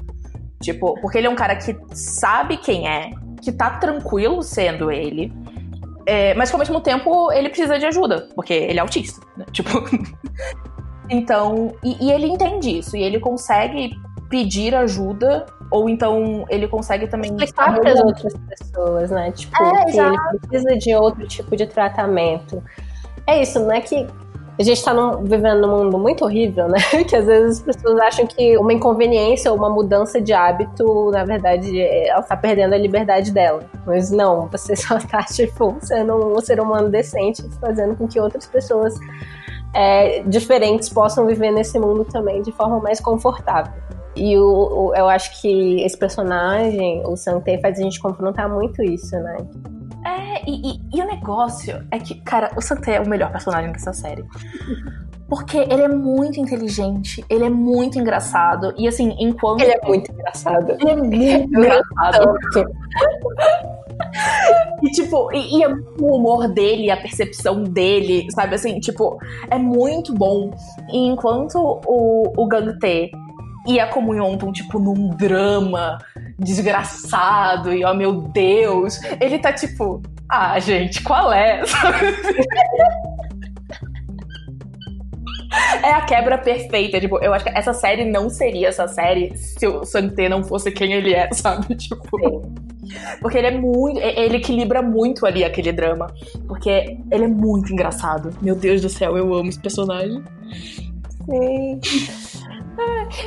Tipo, porque ele é um cara que sabe quem é, que tá tranquilo sendo ele, é, mas que ao mesmo tempo ele precisa de ajuda, porque ele é autista, né? Tipo. então, e, e, ele entende isso, e ele consegue pedir ajuda, ou então ele consegue também. Explicar para as outras pessoas, né? Tipo, é, que ele precisa de outro tipo de tratamento. É isso, não é que a gente está vivendo num mundo muito horrível, né? Que às vezes as pessoas acham que uma inconveniência ou uma mudança de hábito, na verdade, ela está perdendo a liberdade dela. Mas não, você só está, tipo, sendo um ser humano decente, fazendo com que outras pessoas é, diferentes possam viver nesse mundo também de forma mais confortável. E o, o, eu acho que esse personagem, o Santé, faz a gente confrontar muito isso, né? É, e, e, e, o negócio é que, cara, o Santé é o melhor personagem dessa série. Porque ele é muito inteligente, ele é muito engraçado. E assim, enquanto. Ele é muito engraçado. Ele é muito engraçado. E tipo, e, e, o humor dele, a percepção dele, sabe assim, tipo, é muito bom. E enquanto o, o Gangte e a Comunhão estão, tipo, num drama desgraçado e, oh meu Deus, ele tá tipo, ah, gente, qual é? é a quebra perfeita. Tipo, eu acho que essa série não seria essa série se o Santé não fosse quem ele é, sabe? Tipo. Sim. Porque ele é muito. Ele equilibra muito ali aquele drama. Porque ele é muito engraçado. Meu Deus do céu, eu amo esse personagem. Sim.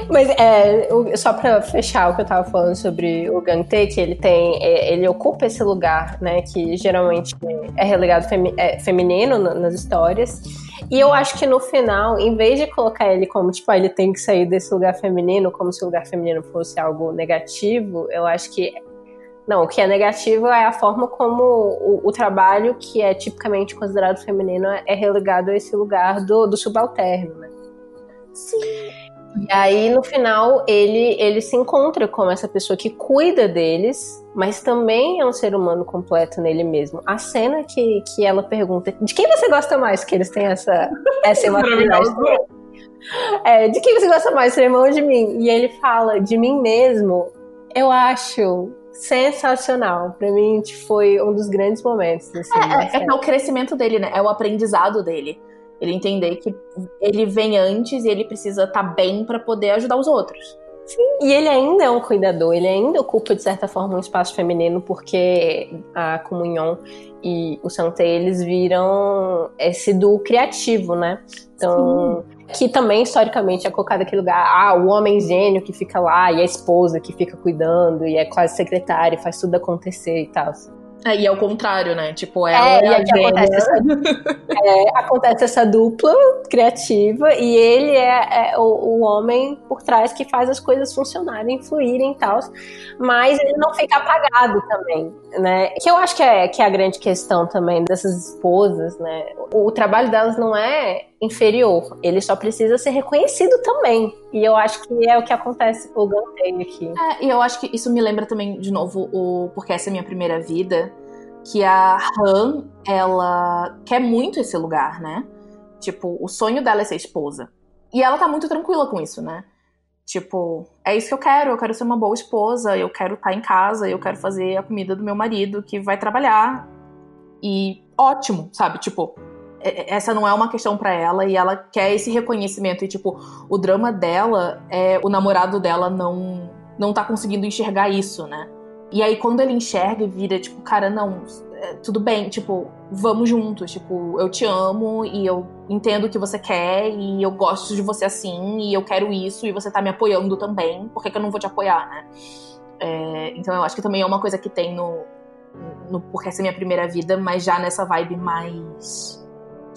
Mas é, só pra fechar o que eu tava falando sobre o Gante, que ele tem. É, ele ocupa esse lugar, né? Que geralmente é relegado femi é, feminino nas histórias. E eu acho que no final, em vez de colocar ele como, tipo, ah, ele tem que sair desse lugar feminino, como se o lugar feminino fosse algo negativo, eu acho que. Não, o que é negativo é a forma como o, o trabalho que é tipicamente considerado feminino é relegado a esse lugar do, do subalterno, né? Sim. E aí, no final, ele, ele se encontra como essa pessoa que cuida deles, mas também é um ser humano completo nele mesmo. A cena que, que ela pergunta: de quem você gosta mais? Que eles têm essa, essa imaturidade. é, de quem você gosta mais, seu irmão ou de mim? E ele fala: de mim mesmo. Eu acho sensacional. Pra mim, foi um dos grandes momentos. Assim, é, é, é o crescimento dele, né? É o aprendizado dele. Ele entender que ele vem antes e ele precisa estar tá bem para poder ajudar os outros. Sim, e ele ainda é um cuidador, ele ainda ocupa, de certa forma, um espaço feminino, porque a comunhão e o santé, eles viram esse do criativo, né? Então, Sim. Que também, historicamente, é colocado aquele lugar, ah, o homem gênio que fica lá, e a esposa que fica cuidando, e é quase secretária, faz tudo acontecer e tal. É, e é o contrário, né? Tipo, ela é, é a acontece essa, é, acontece essa, dupla criativa e ele é, é o, o, homem por trás que faz as coisas funcionarem, fluírem e tal. Mas ele não fica apagado também, né? Que eu acho que é, que é a grande questão também dessas esposas, né? O, o trabalho delas não é inferior. Ele só precisa ser reconhecido também. E eu acho que é o que acontece com o Gantei aqui. É, e eu acho que isso me lembra também, de novo, o Porque Essa é Minha Primeira Vida, que a Han, ela quer muito esse lugar, né? Tipo, o sonho dela é ser esposa. E ela tá muito tranquila com isso, né? Tipo, é isso que eu quero, eu quero ser uma boa esposa, eu quero estar tá em casa, eu quero fazer a comida do meu marido que vai trabalhar. E ótimo, sabe? Tipo, é, é, essa não é uma questão para ela e ela quer esse reconhecimento e tipo o drama dela é o namorado dela não não tá conseguindo enxergar isso, né? E aí quando ele enxerga e vira tipo, cara, não, tudo bem, tipo, vamos juntos, tipo, eu te amo e eu entendo o que você quer e eu gosto de você assim e eu quero isso e você tá me apoiando também, por que, que eu não vou te apoiar, né? É, então eu acho que também é uma coisa que tem no, no Porque Essa é Minha Primeira Vida, mas já nessa vibe mais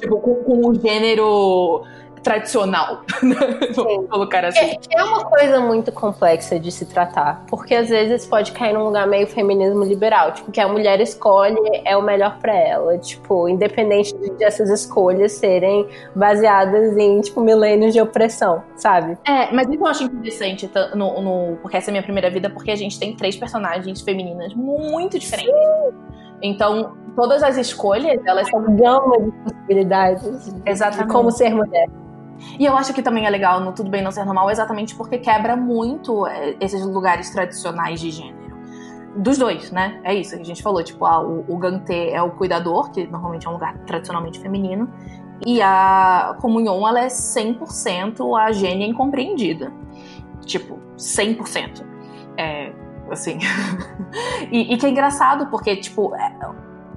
Tipo, com, com o gênero tradicional, vamos colocar assim. É, é, uma coisa muito complexa de se tratar, porque às vezes pode cair num lugar meio feminismo liberal, tipo, que a mulher escolhe é o melhor para ela, tipo, independente de essas escolhas serem baseadas em, tipo, milênios de opressão, sabe? É, mas eu acho interessante no, no, porque essa é a minha primeira vida, porque a gente tem três personagens femininas muito diferentes. Sim. Então, todas as escolhas, elas são gama de possibilidades Exatamente. de como ser mulher. E eu acho que também é legal no Tudo Bem Não Ser Normal exatamente porque quebra muito é, esses lugares tradicionais de gênero. Dos dois, né? É isso que a gente falou. Tipo, ah, o, o Gantê é o cuidador, que normalmente é um lugar tradicionalmente feminino. E a comunhão, ela é 100% a gênia incompreendida. Tipo, 100%. É, assim. e, e, que é engraçado, porque, tipo, é,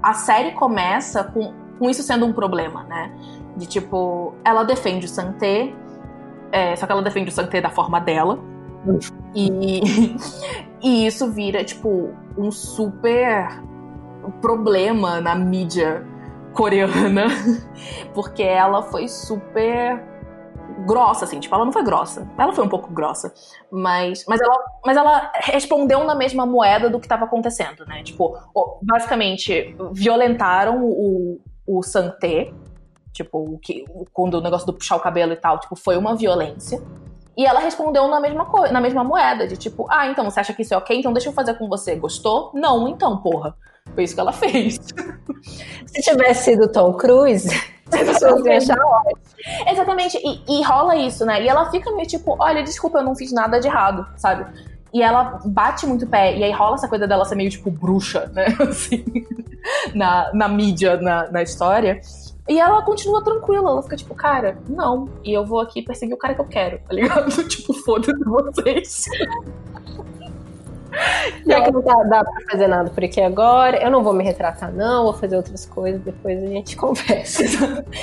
a série começa com, com isso sendo um problema, né? De tipo, ela defende o Santé, é, só que ela defende o Santé da forma dela. E, e isso vira, tipo, um super problema na mídia coreana, porque ela foi super grossa, assim, tipo, ela não foi grossa. Ela foi um pouco grossa, mas, mas, ela, mas ela respondeu na mesma moeda do que estava acontecendo, né? Tipo, basicamente, violentaram o, o Santé, tipo, o que, quando o negócio do puxar o cabelo e tal, tipo, foi uma violência. E ela respondeu na mesma coisa, na mesma moeda, de tipo, ah, então você acha que isso é ok? Então deixa eu fazer com você. Gostou? Não, então, porra. Foi isso que ela fez. Se tivesse sido Tom Cruise, as pessoas iam achar ótimo. Exatamente, e, e, rola isso, né? E ela fica meio tipo, olha, desculpa, eu não fiz nada de errado, sabe? E ela bate muito pé. E aí rola essa coisa dela ser meio, tipo, bruxa, né? Assim, na, na mídia, na, na história. E ela continua tranquila, ela fica tipo, cara, não. E eu vou aqui perseguir o cara que eu quero, tá ligado? tipo, foda-se vocês. Já que não dá, dá pra fazer nada por aqui agora, eu não vou me retratar, não, vou fazer outras coisas, depois a gente conversa.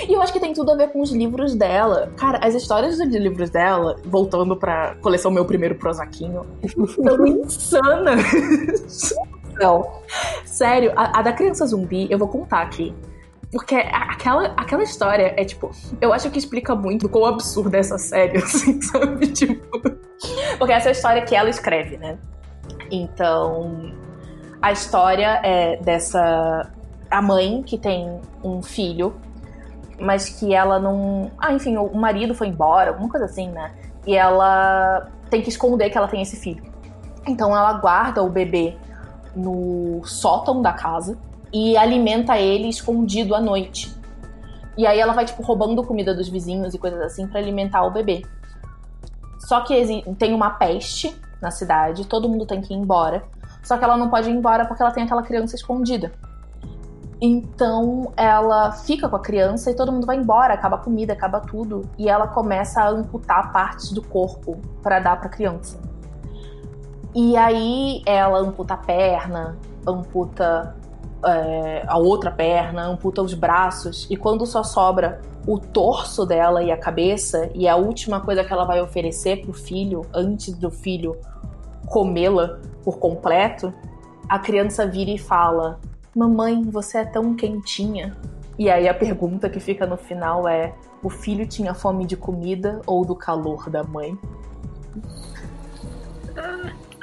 e eu acho que tem tudo a ver com os livros dela. Cara, as histórias dos livros dela, voltando pra coleção Meu Primeiro Prosaquinho, são insanas. Não. Sério, a, a da criança zumbi, eu vou contar aqui. Porque aquela, aquela história é tipo. Eu acho que explica muito quão absurda é essa série, assim, sabe? Tipo. Porque essa é a história que ela escreve, né? Então, a história é dessa. A mãe que tem um filho, mas que ela não. Ah, enfim, o marido foi embora, alguma coisa assim, né? E ela tem que esconder que ela tem esse filho. Então ela guarda o bebê no sótão da casa e alimenta ele escondido à noite. E aí ela vai, tipo, roubando comida dos vizinhos e coisas assim para alimentar o bebê. Só que tem uma peste na cidade, todo mundo tem que ir embora. Só que ela não pode ir embora porque ela tem aquela criança escondida. Então ela fica com a criança e todo mundo vai embora, acaba a comida, acaba tudo, e ela começa a amputar partes do corpo para dar para criança. E aí ela amputa a perna, amputa é, a outra perna, amputa os braços, e quando só sobra o torso dela e a cabeça, e a última coisa que ela vai oferecer pro filho, antes do filho comê-la por completo, a criança vira e fala: Mamãe, você é tão quentinha. E aí a pergunta que fica no final é: o filho tinha fome de comida ou do calor da mãe?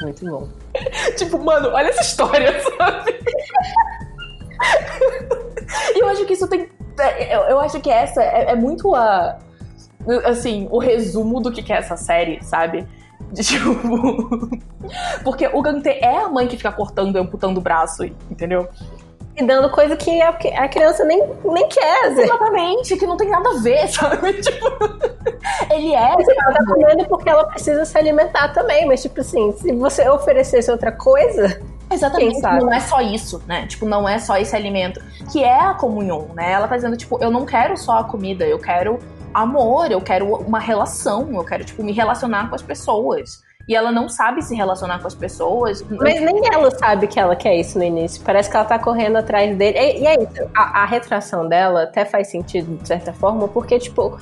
Muito bom. tipo, mano, olha essa história, sabe? e eu acho que isso tem. É, eu acho que essa é, é muito a. Assim, o resumo do que é essa série, sabe? Tipo. Porque o Gante é a mãe que fica cortando e amputando o braço, entendeu? E dando coisa que a, a criança nem, nem quer. Exatamente, que não tem nada a ver, sabe? Tipo. Ele é. Ela tá comendo porque ela precisa se alimentar também, mas, tipo assim, se você oferecesse outra coisa. Exatamente, não é só isso, né? Tipo, não é só esse alimento. Que é a comunhão, né? Ela tá dizendo, tipo, eu não quero só a comida, eu quero amor, eu quero uma relação, eu quero, tipo, me relacionar com as pessoas. E ela não sabe se relacionar com as pessoas. Mas nem ela sabe que ela quer isso no início. Parece que ela tá correndo atrás dele. E, e é isso. A, a retração dela até faz sentido, de certa forma, porque, tipo,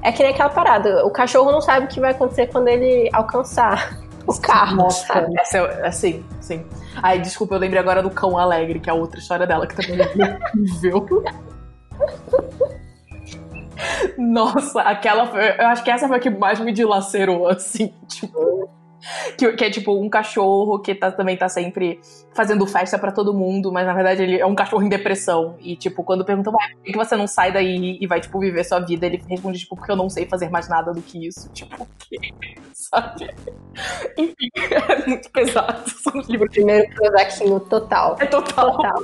é que nem aquela parada. O cachorro não sabe o que vai acontecer quando ele alcançar o carro. Nossa, essa é, assim, sim. Ai, desculpa, eu lembrei agora do Cão Alegre, que é a outra história dela, que também é incrível. Nossa, aquela foi, Eu acho que essa foi a que mais me dilacerou, assim, tipo. Que, que, é tipo um cachorro que tá, também tá sempre fazendo festa para todo mundo, mas na verdade ele é um cachorro em depressão. E, tipo, quando perguntam, ah, por que você não sai daí e vai, tipo, viver sua vida? Ele responde, tipo, porque eu não sei fazer mais nada do que isso. Tipo, o quê? Sabe? Enfim, é muito pesado. São os livros. Primeiro prosaquinho total. É total. total.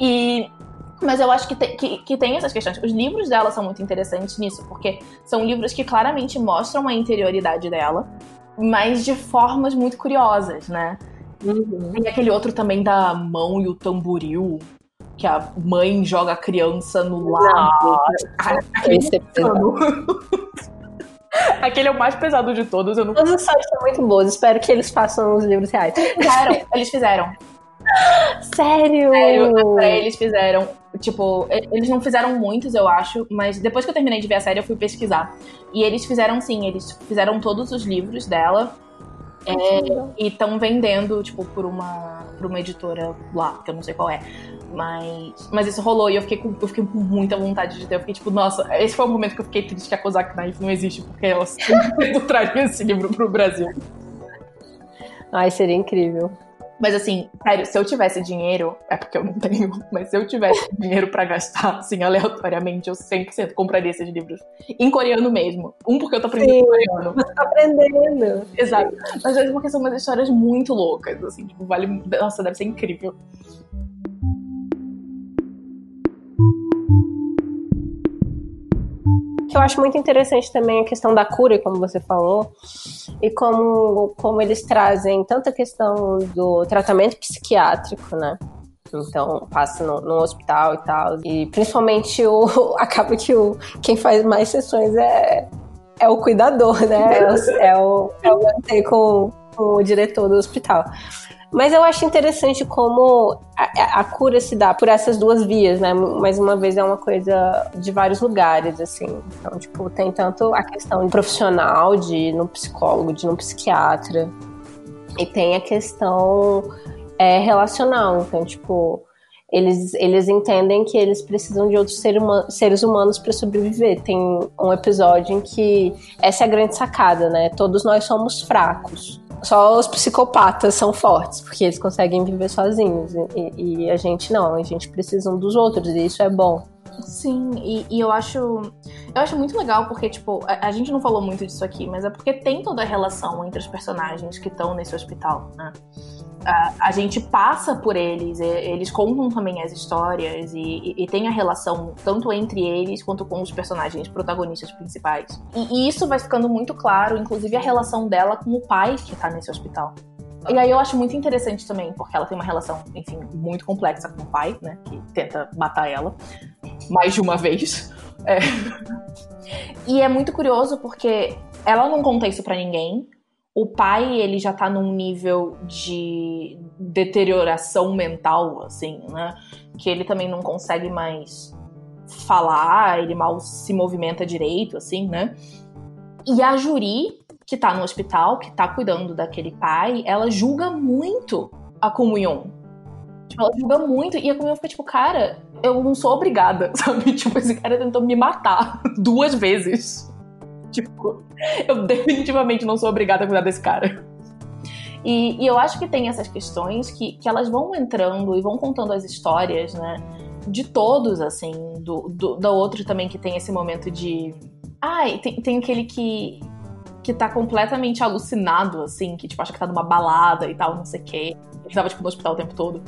e mas eu acho que, te, que, que, tem essas questões. Os livros dela são muito interessantes nisso, porque são livros que claramente mostram a interioridade dela, mas de formas muito curiosas, né? Uhum. E aquele outro também da mão e o tamboril, que a mãe joga a criança no lago. Aquele, é Aquele é o mais pesado de todos. Eu não... Todas as histórias são muito boas. Espero que eles façam os livros reais. Fizeram, eles fizeram. Sério? Sério, eles fizeram. Tipo, eles não fizeram muitos, eu acho, mas depois que eu terminei de ver a série, eu fui pesquisar. E eles fizeram sim, eles fizeram todos os livros dela. É, e estão vendendo, tipo, por uma, por uma editora lá, que eu não sei qual é. Mas, mas isso rolou e eu fiquei, com, eu fiquei com muita vontade de ter. Eu fiquei tipo, nossa, esse foi o momento que eu fiquei triste que a Kozak Knife não existe, porque ela sempre traria esse livro pro Brasil. Ai, seria incrível. Mas assim, sério, se eu tivesse dinheiro, é porque eu não tenho, mas se eu tivesse dinheiro para gastar, assim, aleatoriamente, eu 100% compraria esses livros. Em coreano mesmo. Um, porque eu tô aprendendo Sim, coreano. Você tá aprendendo. Exato. Mas dois, porque são umas histórias muito loucas, assim, tipo, vale. Nossa, deve ser incrível. Que eu acho muito interessante também a questão da cura, como você falou, e como, como eles trazem tanta questão do tratamento psiquiátrico, né? Então, passa no, no, hospital e tal. E principalmente o. Acaba que o, quem faz mais sessões é, é o cuidador, né? É, é o, é o com, com o diretor do hospital. Mas eu acho interessante como a, a, cura se dá por essas duas vias, né? Mais uma vez é uma coisa de vários lugares, assim. Então, tipo, tem tanto a questão profissional de ir no psicólogo, de ir no psiquiatra, e tem a questão é, relacional. Então, tipo, eles, eles entendem que eles precisam de outros ser huma seres humanos para sobreviver. Tem um episódio em que essa é a grande sacada, né? Todos nós somos fracos. Só os psicopatas são fortes, porque eles conseguem viver sozinhos. E, e a gente não, a gente precisa um dos outros, e isso é bom. Sim, e, e, eu acho eu acho muito legal porque, tipo, a, a, gente não falou muito disso aqui, mas é porque tem toda a relação entre os personagens que estão nesse hospital, né? A, a, gente passa por eles, eles contam também as histórias e, e, e, tem a relação tanto entre eles quanto com os personagens protagonistas principais. E, e, isso vai ficando muito claro, inclusive a relação dela com o pai que tá nesse hospital. E aí eu acho muito interessante também, porque ela tem uma relação, enfim, muito complexa com o pai, né? Que tenta matar ela mais de uma vez. É. E é muito curioso porque ela não conta isso para ninguém, o pai ele já tá num nível de deterioração mental, assim, né? Que ele também não consegue mais falar, ele mal se movimenta direito, assim, né? E a Juri, que tá no hospital, que tá cuidando daquele pai, ela julga muito a comunhão. Tipo, ela julga muito e a comunhão fica tipo, cara, eu não sou obrigada, sabe? Tipo, esse cara tentou me matar duas vezes. Tipo, eu definitivamente não sou obrigada a cuidar desse cara. E, e, eu acho que tem essas questões que, que elas vão entrando e vão contando as histórias, né? De todos, assim, do, do, do outro também que tem esse momento de. Ai, tem, tem aquele que, que tá completamente alucinado, assim, que tipo, acha que tá numa balada e tal, não sei o quê. Que tava, tipo, no hospital o tempo todo.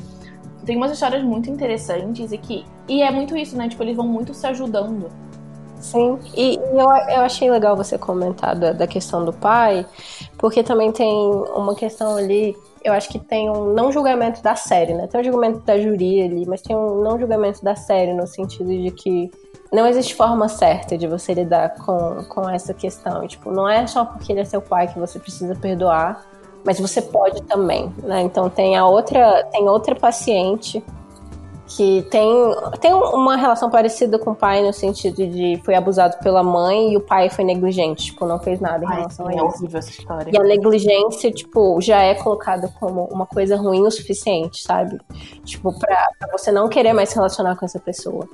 Tem umas histórias muito interessantes e que. E é muito isso, né? Tipo, eles vão muito se ajudando. Sim, e, e eu, eu achei legal você comentar da, da questão do pai, porque também tem uma questão ali eu acho que tem um não julgamento da série, né? Tem um julgamento da júri ali, mas tem um não julgamento da série, no sentido de que não existe forma certa de você lidar com, com essa questão. Tipo, não é só porque ele é seu pai que você precisa perdoar, mas você pode também, né? Então tem a outra, tem outra paciente que tem, tem uma relação parecida com o pai no sentido de foi abusado pela mãe e o pai foi negligente, tipo, não fez nada em Ai, relação a é isso. É horrível essa história. E a negligência, tipo, já é colocada como uma coisa ruim o suficiente, sabe? Tipo, pra, pra você não querer mais se relacionar com essa pessoa.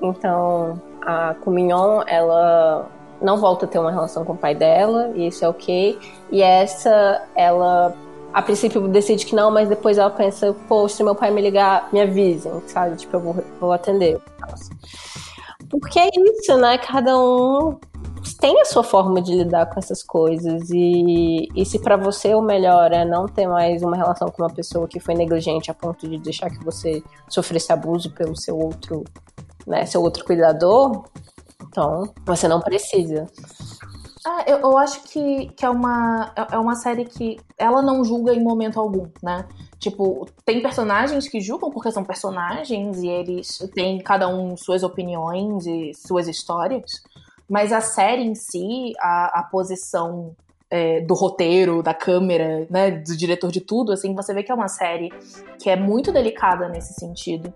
Então, a Kumignon, ela não volta a ter uma relação com o pai dela, e isso é ok. E essa, ela a princípio decide que não, mas depois ela pensa, pô, se meu pai me ligar, me avisem, sabe? Tipo, eu vou, vou atender. Porque é isso, né? Cada um tem a sua forma de lidar com essas coisas. E, e se para você o melhor é não ter mais uma relação com uma pessoa que foi negligente a ponto de deixar que você sofresse abuso pelo seu outro, né, seu outro cuidador, então você não precisa. Ah, eu, eu, acho que, que é, uma, é, é uma série que ela não julga em momento algum, né? Tipo, tem personagens que julgam porque são personagens e eles têm cada um suas opiniões e suas histórias, mas a série em si, a, a posição é, do roteiro, da câmera, né, do diretor de tudo, assim, você vê que é uma série que é muito delicada nesse sentido,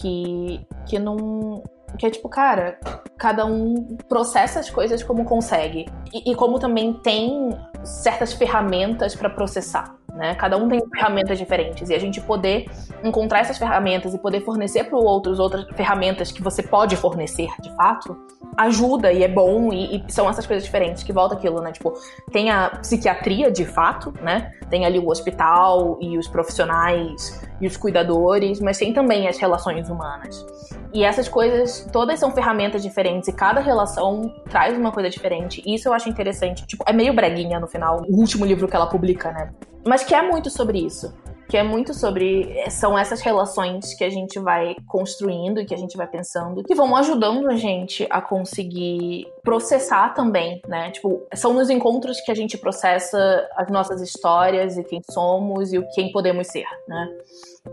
que, que não, que é tipo, cara, cada um processa as coisas como consegue. E, e como também tem certas ferramentas para processar. Né? Cada um tem ferramentas diferentes e a gente poder encontrar essas ferramentas e poder fornecer para o outro outras ferramentas que você pode fornecer de fato ajuda e é bom e, e, são essas coisas diferentes que volta aquilo, né? Tipo, tem a psiquiatria de fato, né? Tem ali o hospital e os profissionais e os cuidadores, mas tem também as relações humanas. E essas coisas, todas são ferramentas diferentes e cada relação traz uma coisa diferente. E isso eu acho interessante. Tipo, é meio breguinha no final, o último livro que ela publica, né? Mas que é muito sobre isso. Que é muito sobre. São essas relações que a gente vai construindo e que a gente vai pensando, que vão ajudando a gente a conseguir processar também, né? Tipo, são nos encontros que a gente processa as nossas histórias e quem somos e o quem podemos ser, né?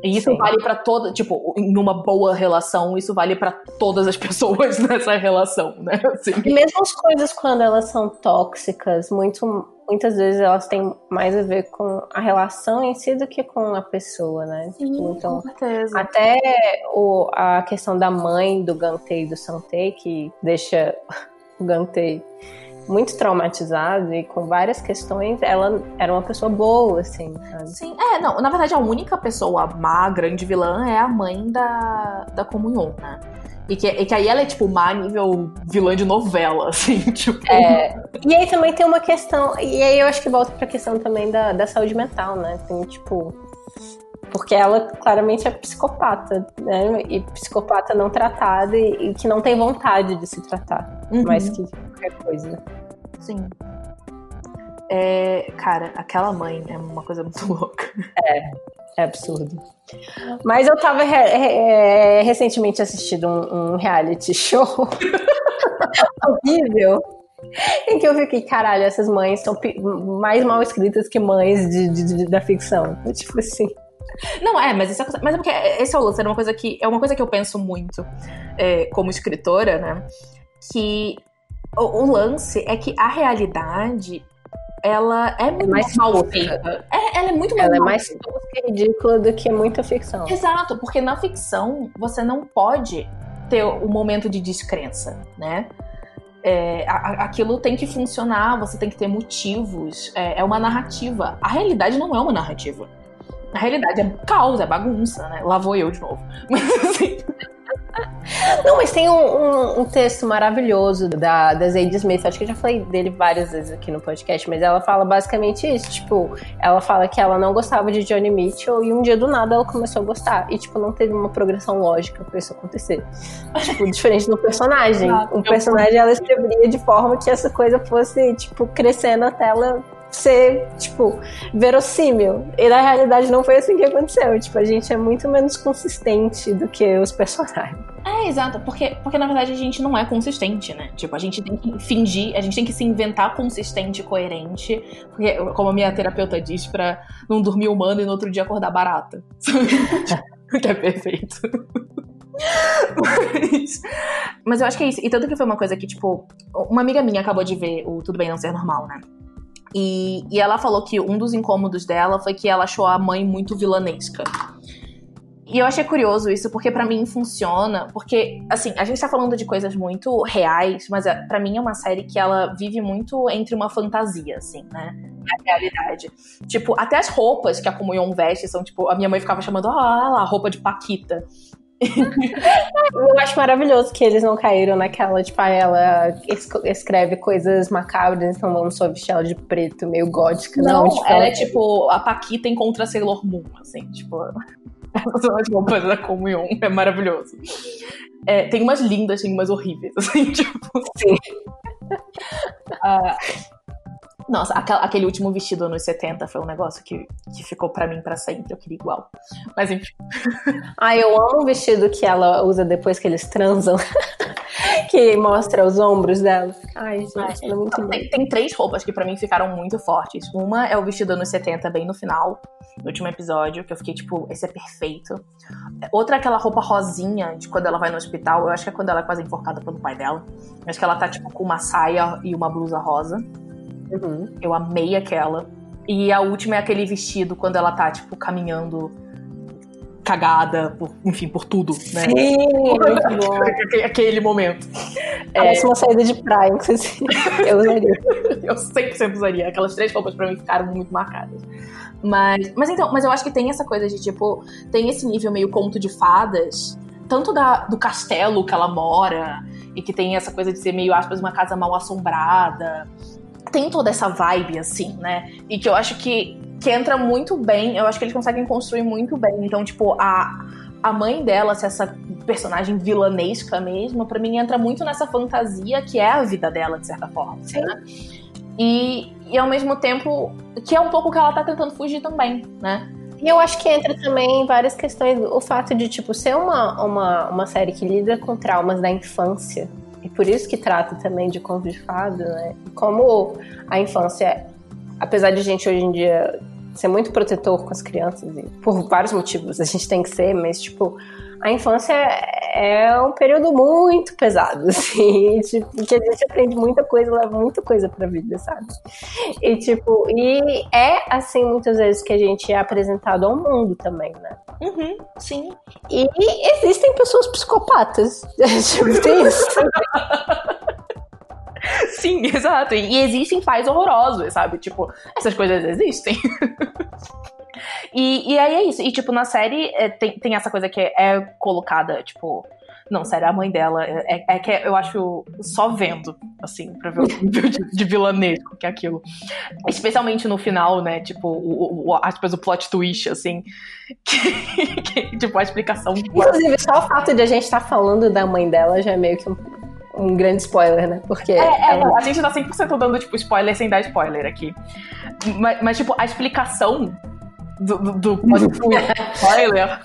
E isso Sim. vale para toda, tipo, numa boa relação, isso vale para todas as pessoas nessa relação, né? Assim. E mesmo as coisas quando elas são tóxicas, muito, muitas vezes elas têm mais a ver com a relação em si do que com a pessoa, né? Sim, tipo, então, com certeza. até o, a questão da mãe do Gantei e do Santei, que deixa o Gantei muito traumatizada e com várias questões, ela era uma pessoa boa, assim. Sabe? Sim, é, não, na verdade a única pessoa má, grande vilã, é a mãe da, da comunhão, né? E que, e que aí ela é, tipo, má nível vilã de novela, assim, tipo. É, e aí também tem uma questão, e aí eu acho que volta pra questão também da, da saúde mental, né? Tem, tipo, porque ela claramente é psicopata, né? E psicopata não tratada e, e que não tem vontade de se tratar, uhum. mais que qualquer coisa. Sim. É, cara, aquela mãe é uma coisa muito louca. É, é absurdo. Mas eu tava re, re, é, recentemente assistindo um, um reality show horrível. Em que eu fiquei, caralho, essas mães são mais mal escritas que mães de, de, de da ficção. Tipo assim. Não, é, mas, isso é, mas é porque esse é o lance, é uma coisa que, é uma coisa que eu penso muito é, como escritora, né? Que o, o, lance é que a realidade ela é, é muito mais mal feita. É, ela é muito Ela é mais tosca e ridícula do que muita ficção. Exato, porque na ficção você não pode ter o um momento de descrença, né? É, aquilo tem que funcionar, você tem que ter motivos, é, é uma narrativa. A realidade não é uma narrativa. Na realidade é caos, é bagunça, né? Lá vou eu de novo. Mas assim. Não, mas tem um, um, um, texto maravilhoso da, da Zadie Smith, acho que eu já falei dele várias vezes aqui no podcast, mas ela fala basicamente isso, tipo, ela fala que ela não gostava de Johnny Mitchell e um dia do nada ela começou a gostar, e tipo, não teve uma progressão lógica pra isso acontecer. tipo, diferente do personagem. O personagem ela escrevia de forma que essa coisa fosse, tipo, crescendo até ela ser, tipo, verossímil. E na realidade não foi assim que aconteceu. Tipo, a gente é muito menos consistente do que os personagens. É, exato, porque, porque na verdade a gente não é consistente, né? Tipo, a gente tem que fingir, a gente tem que se inventar consistente e coerente. Porque, como a minha terapeuta diz, pra não dormir humano e no outro dia acordar barata. que é perfeito. Mas, mas eu acho que é isso. E tanto que foi uma coisa que, tipo, uma amiga minha acabou de ver o Tudo Bem Não Ser Normal, né? E, e ela falou que um dos incômodos dela foi que ela achou a mãe muito vilanesca. E eu achei curioso isso, porque para mim funciona, porque, assim, a gente tá falando de coisas muito reais, mas é, para mim é uma série que ela vive muito entre uma fantasia, assim, né? A realidade. Tipo, até as roupas que a Comunhão veste são, tipo, a minha mãe ficava chamando, ah, lá, roupa de Paquita. Eu acho maravilhoso que eles não caíram naquela, tipo, ah, ela escreve coisas macabras, então vamos só vestir ela de preto, meio gótica. Não, não tipo, ela é tipo a Paquita encontra Sailor Moon, assim, tipo. As roupas da comunhão, é maravilhoso. É, tem umas lindas, tem umas horríveis, assim, tipo. Sim. Uh, nossa, aquele último vestido anos 70 foi um negócio que, que ficou para mim para sempre. Eu queria igual. Mas enfim. Ah, eu amo o vestido que ela usa depois que eles transam. que mostra os ombros dela. Ai, gente, Ai, ela é muito. Tem, tem, três roupas que para mim ficaram muito fortes. Uma é o vestido anos 70, bem no final, no último episódio, que eu fiquei tipo, esse é perfeito. Outra é aquela roupa rosinha de quando ela vai no hospital. Eu acho que é quando ela é quase enforcada pelo pai dela. acho que ela tá tipo com uma saia e uma blusa rosa. Uhum. Eu amei aquela. E a última é aquele vestido quando ela tá, tipo, caminhando cagada, por, enfim, por tudo, né? Sim, bom. Aquele momento. Parece é... uma saída de praia, inclusive. Eu usaria. eu 100% usaria. Aquelas três roupas pra mim ficaram muito marcadas. Mas, mas então, mas eu acho que tem essa coisa de, tipo, tem esse nível meio conto de fadas, tanto da, do castelo que ela mora, e que tem essa coisa de ser meio, aspas, uma casa mal assombrada, tem toda essa vibe, assim, né? E que eu acho que, que entra muito bem, eu acho que eles conseguem construir muito bem. Então, tipo, a, a mãe dela, se essa personagem vilanesca mesmo, para mim entra muito nessa fantasia que é a vida dela, de certa forma. Sim. Né? E, e ao mesmo tempo, que é um pouco que ela tá tentando fugir também, né? E eu acho que entra também várias questões o fato de, tipo, ser uma, uma, uma série que lida com traumas da infância e por isso que trata também de conto de fada, né? Como a infância, apesar de a gente hoje em dia ser muito protetor com as crianças, e por vários motivos a gente tem que ser, mas, tipo, a infância é um período muito pesado, assim, tipo, que a gente aprende muita coisa, leva muita coisa pra vida, sabe? E, tipo, e é assim muitas vezes que a gente é apresentado ao mundo também, né? Uhum, sim. E existem pessoas psicopatas, tem isso. Sim, exato. E existem pais horrorosos, sabe? Tipo, essas coisas existem. e, e aí é isso. E, tipo, na série é, tem, tem essa coisa que é colocada, tipo. Não, sério, a mãe dela é, é, que eu acho só vendo, assim, pra ver o nível de, de vilanesco que é aquilo. Especialmente no final, né? Tipo, o, o, aspas, o plot twist, assim. Que, que, tipo, a explicação. Inclusive, só o fato de a gente estar tá falando da mãe dela já é meio que um um grande spoiler, né? Porque. É, é, a gente tá 100% dando, tipo, spoiler sem dar spoiler aqui. Mas, mas tipo, a explicação do, do, do spoiler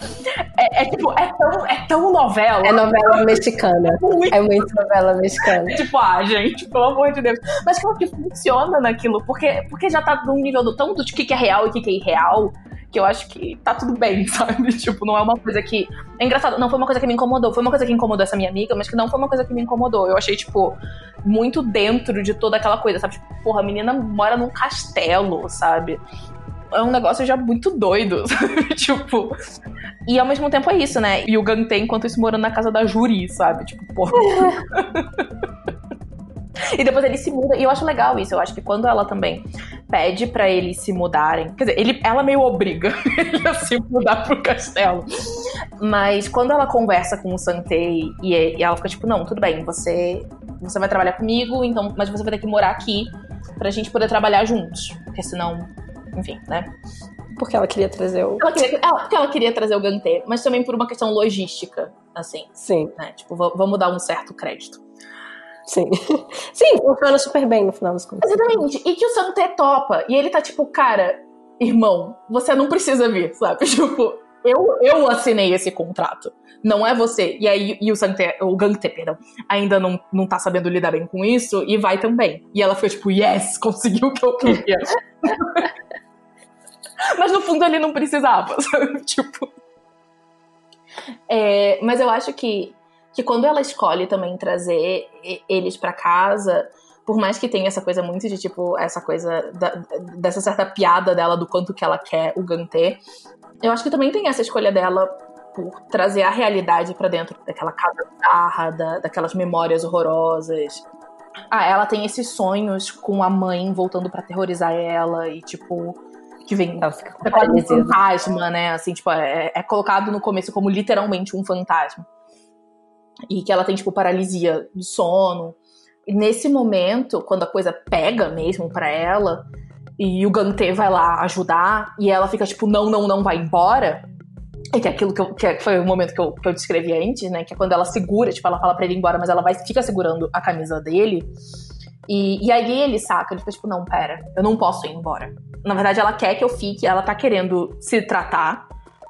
é, é, tipo, é tão, é tão novela. É novela mexicana. Muito. É muito novela mexicana. tipo, ah, gente, pelo amor de Deus. Mas que, que funciona naquilo, porque, porque já tá num nível do tanto de o que é real e o que é irreal que eu acho que tá tudo bem, sabe? Tipo, não é uma coisa que. É engraçado, não foi uma coisa que me incomodou. Foi uma coisa que incomodou essa minha amiga, mas que não foi uma coisa que me incomodou. Eu achei, tipo, muito dentro de toda aquela coisa, sabe? Tipo, porra, a menina mora num castelo, sabe? É um negócio já muito doido, sabe? tipo. E ao mesmo tempo é isso, né? E o Gantei, enquanto isso, morando na casa da Juri, sabe? Tipo, porra. E depois ele se muda. E eu acho legal isso. Eu acho que quando ela também pede para eles se mudarem. Quer dizer, ele, ela meio obriga ele a se mudar pro castelo. Mas quando ela conversa com o Santei e, e ela fica tipo, não, tudo bem, você, você vai trabalhar comigo, então, mas você vai ter que morar aqui pra gente poder trabalhar juntos. Porque senão, enfim, né? Porque ela queria trazer o. Ela queria, ela, porque ela queria trazer o Gantê, mas também por uma questão logística, assim. Sim. Né? Tipo, vamos dar um certo crédito. Sim. Sim, funciona super bem no final das contas. Exatamente. E que o Santé topa. E ele tá tipo, cara, irmão, você não precisa vir, sabe? Tipo, eu, eu assinei esse contrato. Não é você. E aí, e o Santé, o Gangte, perdão, ainda não, não tá sabendo lidar bem com isso e vai também. E ela foi tipo, yes, conseguiu o que eu queria. mas no fundo ele não precisava, sabe? Tipo. É, mas eu acho que que quando ela escolhe também trazer eles para casa, por mais que tenha essa coisa muito de tipo, essa coisa da, dessa certa piada dela do quanto que ela quer o Gantê, eu acho que também tem essa escolha dela por trazer a realidade para dentro daquela casa bizarra, da, daquelas memórias horrorosas. Ah, ela tem esses sonhos com a mãe voltando para aterrorizar ela e tipo que vem ela fica com é um fantasma, né? Assim, tipo, é, é colocado no começo como literalmente um fantasma e que ela tem, tipo, paralisia do sono. Nesse momento, quando a coisa pega mesmo para ela, e o Gantê vai lá ajudar, e ela fica tipo, não, não, não, vai embora. E que é aquilo que, eu, que foi o momento que eu, que eu descrevi antes, né? Que é quando ela segura, tipo, ela fala pra ele ir embora, mas ela vai fica segurando a camisa dele. E, e aí ele saca, ele fica tipo, não, pera, eu não posso ir embora. Na verdade, ela quer que eu fique, ela tá querendo se tratar,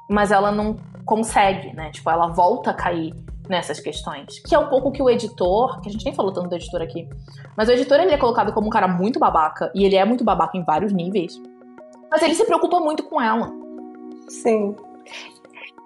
mas ela não consegue, né? Tipo, ela volta a cair nessas questões. Que é um pouco que o editor, que a gente nem falou tanto do editor aqui, mas o editor ele é colocado como um cara muito babaca, e ele é muito babaca em vários níveis, mas ele se preocupa muito com ela. Sim.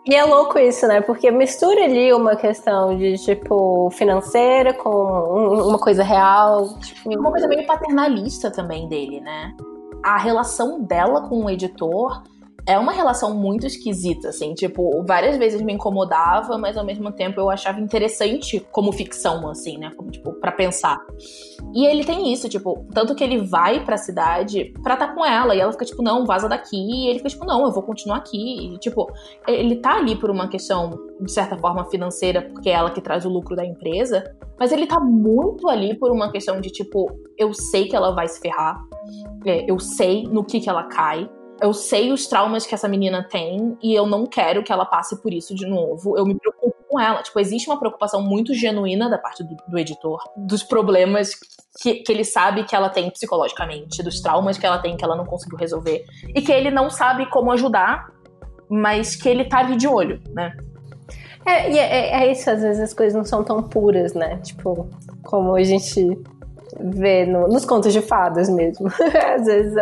E é louco isso, né? Porque mistura ali uma questão de, tipo, financeira com uma coisa real. Tipo... Uma coisa meio paternalista também dele, né? A relação dela com o editor é uma relação muito esquisita, assim, tipo, várias vezes me incomodava, mas ao mesmo tempo eu achava interessante como ficção, assim, né, como, tipo, pra pensar. E ele tem isso, tipo, tanto que ele vai pra cidade pra estar tá com ela, e ela fica, tipo, não, vaza daqui, e ele fica, tipo, não, eu vou continuar aqui, e, tipo, ele tá ali por uma questão, de certa forma, financeira, porque é ela que traz o lucro da empresa, mas ele tá muito ali por uma questão de, tipo, eu sei que ela vai se ferrar, é, eu sei no que que ela cai, eu sei os traumas que essa menina tem e eu não quero que ela passe por isso de novo. Eu me preocupo com ela. Tipo, existe uma preocupação muito genuína da parte do, do editor dos problemas que, que, ele sabe que ela tem psicologicamente, dos traumas que ela tem que ela não conseguiu resolver e que ele não sabe como ajudar, mas que ele tá ali de olho, né? É, e é, é, isso, às vezes as coisas não são tão puras, né? Tipo, como a gente vê no, nos contos de fadas mesmo. às vezes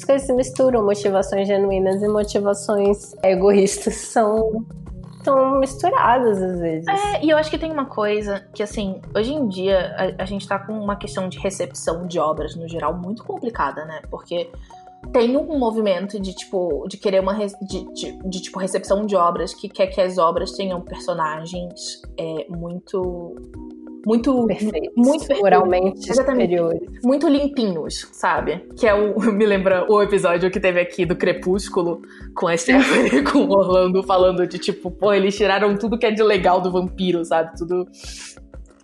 as coisas se misturam, motivações genuínas e motivações egoístas são estão misturadas às vezes. É, e eu acho que tem uma coisa que, assim, hoje em dia a, a, gente tá com uma questão de recepção de obras no geral muito complicada, né? Porque tem um movimento de, tipo, de querer uma. De, de, de tipo, recepção de obras que quer que as obras tenham personagens é, muito muito perfeitos, muito perfeitos, moralmente Exatamente. superiores, muito limpinhos, sabe? Que é o me lembra o episódio que teve aqui do Crepúsculo com a Stephanie com o Orlando falando de tipo, pô, eles tiraram tudo que é de legal do vampiro, sabe? Tudo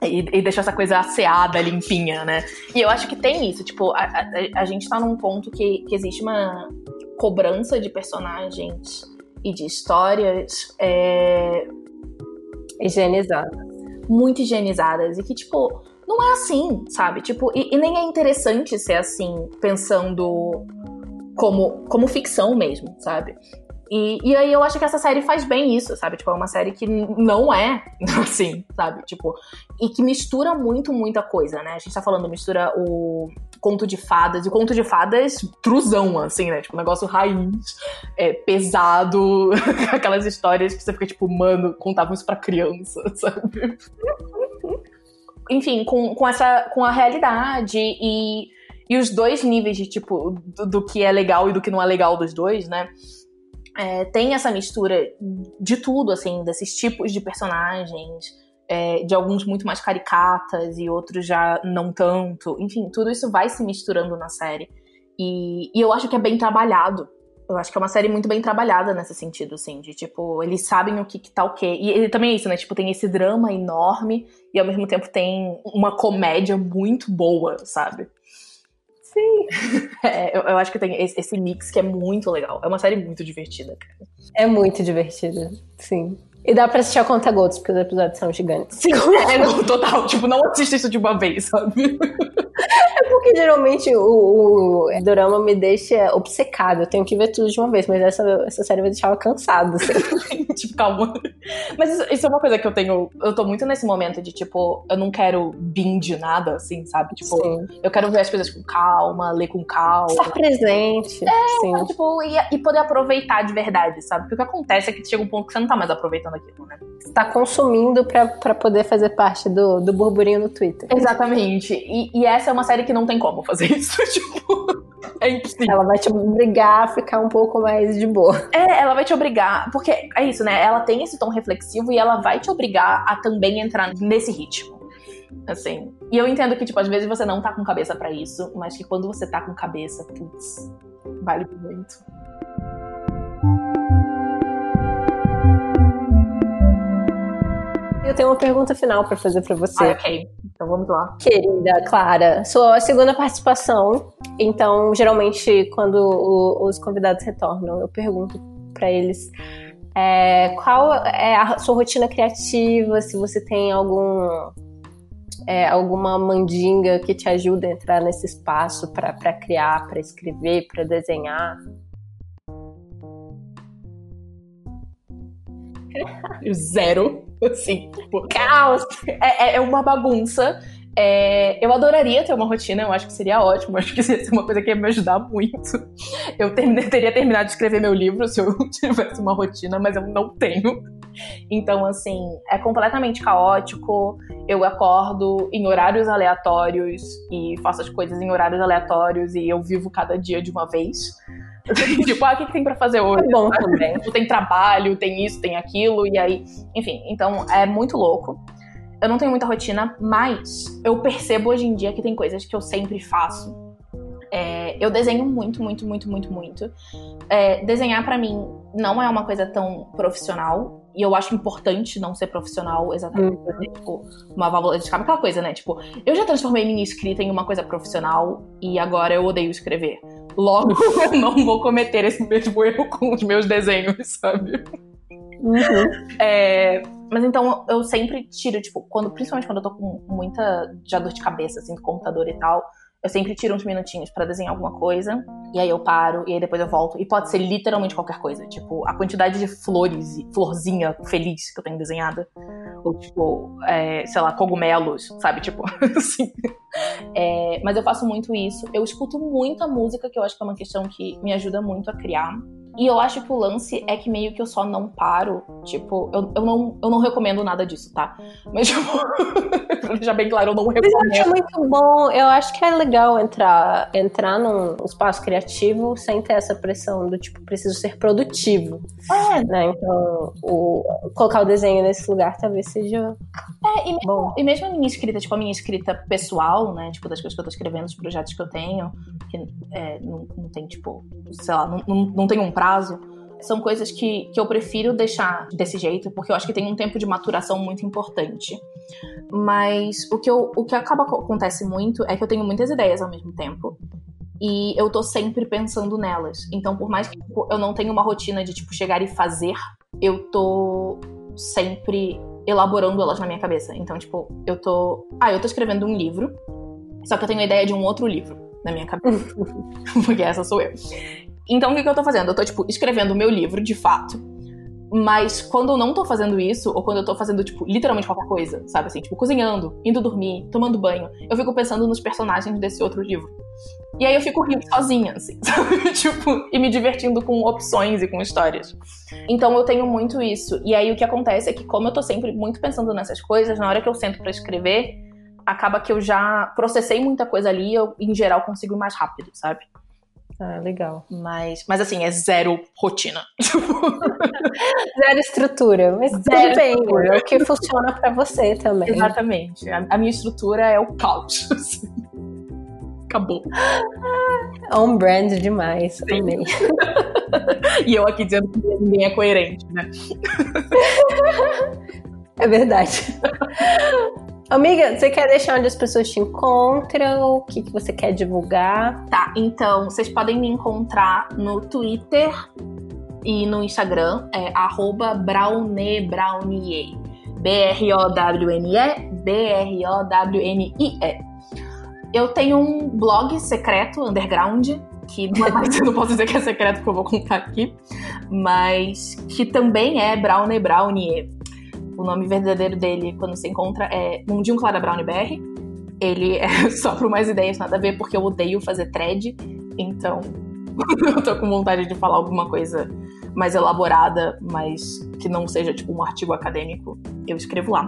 e, e deixou essa coisa asseada, limpinha, né? E eu acho que tem isso, tipo, a, a, a gente tá num ponto que, que existe uma cobrança de personagens e de histórias é... higienizadas muito higienizadas e que, tipo, não é assim, sabe? Tipo, e, e nem é interessante ser assim, pensando como, como ficção mesmo, sabe? E, e aí eu acho que essa série faz bem isso, sabe? Tipo, é uma série que não é assim, sabe? Tipo, e que mistura muito, muita coisa, né? A gente tá falando, mistura o conto de fadas, e o conto de fadas truzão, assim, né? Tipo, um negócio raiz, é, pesado, aquelas histórias que você fica tipo, mano, contavam isso pra criança, sabe? Enfim, com, com essa, com a realidade e, e os dois níveis de, tipo, do, do que é legal e do que não é legal dos dois, né? É, tem essa mistura de tudo, assim, desses tipos de personagens, é, de alguns muito mais caricatas e outros já não tanto. Enfim, tudo isso vai se misturando na série. E, e eu acho que é bem trabalhado. Eu acho que é uma série muito bem trabalhada nesse sentido, assim, de tipo, eles sabem o que, que tá o quê. E ele também é isso, né? Tipo, tem esse drama enorme e ao mesmo tempo tem uma comédia muito boa, sabe? Sim. É, eu, eu, acho que tem esse, esse, mix que é muito legal. É uma série muito divertida, cara. É muito divertida, sim. E dá pra assistir a conta gotas, porque os episódios são gigantes. É, não, total. Tipo, não assista isso de uma vez, sabe? É porque geralmente o, o dorama me deixa obcecado. Eu tenho que ver tudo de uma vez, mas essa, essa série vai deixar cansado. Assim. tipo, calma. Mas isso, isso, é uma coisa que eu tenho. Eu tô muito nesse momento de, tipo, eu não quero binge nada, assim, sabe? Tipo, sim. eu quero ver as coisas com calma, ler com calma. Estar presente. É, sim. tipo, e, e poder aproveitar de verdade, sabe? Porque o que acontece é que chega um ponto que você não tá mais aproveitando aquilo, né? Você tá consumindo pra, pra poder fazer parte do, do burburinho no Twitter. Exatamente. E, e essa é uma série que não tem como fazer isso. tipo, é impossível. Ela vai te obrigar a ficar um pouco mais de boa. É, ela vai te obrigar. Porque é isso, né? Ela tem esse tom reflexivo e ela vai te obrigar a também entrar nesse ritmo. Assim. E eu entendo que, tipo, às vezes você não tá com cabeça para isso, mas que quando você tá com cabeça, putz, vale muito. Eu tenho uma pergunta final para fazer para você. Ah, ok. Então vamos lá. Querida Clara, sua segunda participação. Então, geralmente, quando o, os convidados retornam, eu pergunto para eles é, qual é a sua rotina criativa, se você tem algum é, alguma mandinga que te ajuda a entrar nesse espaço para criar, para escrever, para desenhar. Zero. Assim, tipo, caos! É, é, é uma bagunça. É, eu adoraria ter uma rotina, eu acho que seria ótimo, acho que seria uma coisa que ia me ajudar muito. Eu terminei, teria terminado de escrever meu livro se eu tivesse uma rotina, mas eu não tenho. Então, assim, é completamente caótico. Eu acordo em horários aleatórios e faço as coisas em horários aleatórios e eu vivo cada dia de uma vez. Tipo, ah, o que, que tem para fazer hoje? É bom também. Tipo, tem trabalho, tem isso, tem aquilo, e aí, enfim, então é muito louco. Eu não tenho muita rotina, mas eu percebo hoje em dia que tem coisas que eu sempre faço. É, eu desenho muito, muito, muito, muito, muito. É, desenhar para mim não é uma coisa tão profissional. E eu acho importante não ser profissional, exatamente. Uhum. Tipo, uma válvula de escape, aquela coisa, né? Tipo, eu já transformei minha escrita em uma coisa profissional e agora eu odeio escrever. Logo, eu não vou cometer esse mesmo erro com os meus desenhos, sabe? Uhum. É, mas então eu sempre tiro, tipo, quando, principalmente quando eu tô com muita já dor de cabeça, assim, do computador e tal, eu sempre tiro uns minutinhos para desenhar alguma coisa, e aí eu paro, e aí depois eu volto. E pode ser literalmente qualquer coisa. Tipo, a quantidade de flores e florzinha feliz que eu tenho desenhada. Ou, tipo, é, sei lá, cogumelos, sabe? Tipo, assim. É, mas eu faço muito isso. Eu escuto muita música, que eu acho que é uma questão que me ajuda muito a criar. E eu acho que o lance é que meio que eu só não paro. Tipo, eu, eu, não, eu não recomendo nada disso, tá? Mas, tipo, pra deixar bem claro, eu não recomendo. Mas eu acho muito bom. Eu acho que é legal entrar, entrar num espaço criativo sem ter essa pressão do tipo, preciso ser produtivo. É. Né? Então, o, colocar o desenho nesse lugar talvez seja. É, e mesmo, bom. e mesmo a minha escrita, tipo, a minha escrita pessoal, né? Tipo, das coisas que eu tô escrevendo, os projetos que eu tenho, que é, não, não tem, tipo, sei lá, não, não, não tem um prazo prazo, são coisas que, que eu prefiro deixar desse jeito, porque eu acho que tem um tempo de maturação muito importante. Mas o que, eu, o que acaba acontece muito é que eu tenho muitas ideias ao mesmo tempo. E eu tô sempre pensando nelas. Então, por mais que tipo, eu não tenha uma rotina de, tipo, chegar e fazer, eu tô sempre elaborando elas na minha cabeça. Então, tipo, eu tô. Ah, eu tô escrevendo um livro, só que eu tenho a ideia de um outro livro na minha cabeça. porque essa sou eu. Então, o que, que eu tô fazendo? Eu tô, tipo, escrevendo o meu livro, de fato. Mas quando eu não tô fazendo isso, ou quando eu tô fazendo, tipo, literalmente qualquer coisa, sabe assim, tipo, cozinhando, indo dormir, tomando banho, eu fico pensando nos personagens desse outro livro. E aí eu fico rindo sozinha, assim, sabe? tipo, e me divertindo com opções e com histórias. Então eu tenho muito isso. E aí o que acontece é que, como eu tô sempre muito pensando nessas coisas, na hora que eu sento para escrever, acaba que eu já processei muita coisa ali, eu, em geral, consigo ir mais rápido, sabe? Ah, legal. Mas, mas assim, é zero rotina. zero estrutura. Mas zero tudo bem, estrutura. é o que funciona para você também. Exatamente. A, a, minha estrutura é o caos. Acabou. On brand demais. Amei. e eu aqui dizendo que ninguém é coerente, né? é verdade. Amiga, você quer deixar onde as pessoas te encontram? O que, que você quer divulgar? Tá, então, vocês podem me encontrar no Twitter e no Instagram, é brownebrownie. B-R-O-W-N-E, B-R-O-W-N-I-E. Eu tenho um blog secreto, underground, que é mais, não posso dizer que é secreto porque eu vou contar aqui, mas que também é Brownie Brownie. O nome verdadeiro dele, quando se encontra, é Mundinho Clara Brown BR. Ele é só por mais ideias, nada a ver, porque eu odeio fazer thread. Então, eu tô com vontade de falar alguma coisa mais elaborada, mas que não seja tipo um artigo acadêmico. Eu escrevo lá.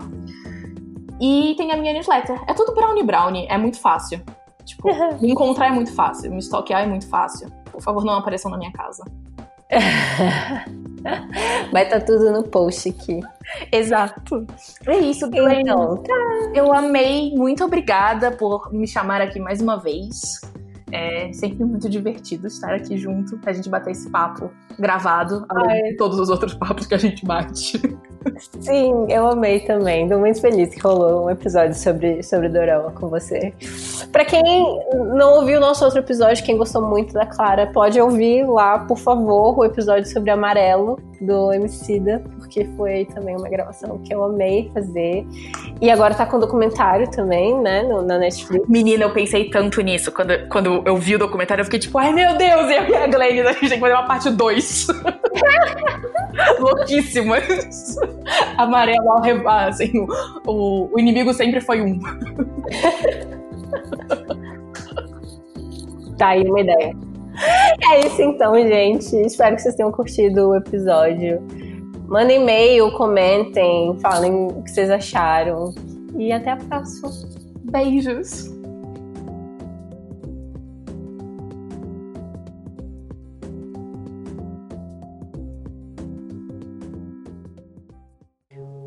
E tem a minha newsletter. É tudo Brownie Brownie, é muito fácil. Tipo, me encontrar é muito fácil, me stalkear é muito fácil. Por favor, não apareçam na minha casa. Vai estar tá tudo no post aqui. Exato. É isso, tá. Eu amei. Muito obrigada por me chamar aqui mais uma vez. É sempre muito divertido estar aqui junto, a gente bater esse papo gravado, além Ai. de todos os outros papos que a gente bate. Sim, eu amei também. Tô muito feliz que rolou um episódio sobre, sobre Dorama com você. Para quem não ouviu o nosso outro episódio, quem gostou muito da Clara, pode ouvir lá, por favor, o episódio sobre Amarelo do Emicida, porque foi também uma gravação que eu amei fazer. E agora tá com documentário também, né, no, na Netflix. Menina, eu pensei tanto nisso. Quando, quando eu vi o documentário, eu fiquei tipo, ai meu Deus, eu e a Glenn, a gente tem que fazer uma parte 2. Louquíssimas. Amarelo ao rebaixo, assim, o, o inimigo sempre foi um. tá aí uma ideia. É isso então, gente. Espero que vocês tenham curtido o episódio. Mandem e-mail, comentem, falem o que vocês acharam. E até a próxima. Beijos!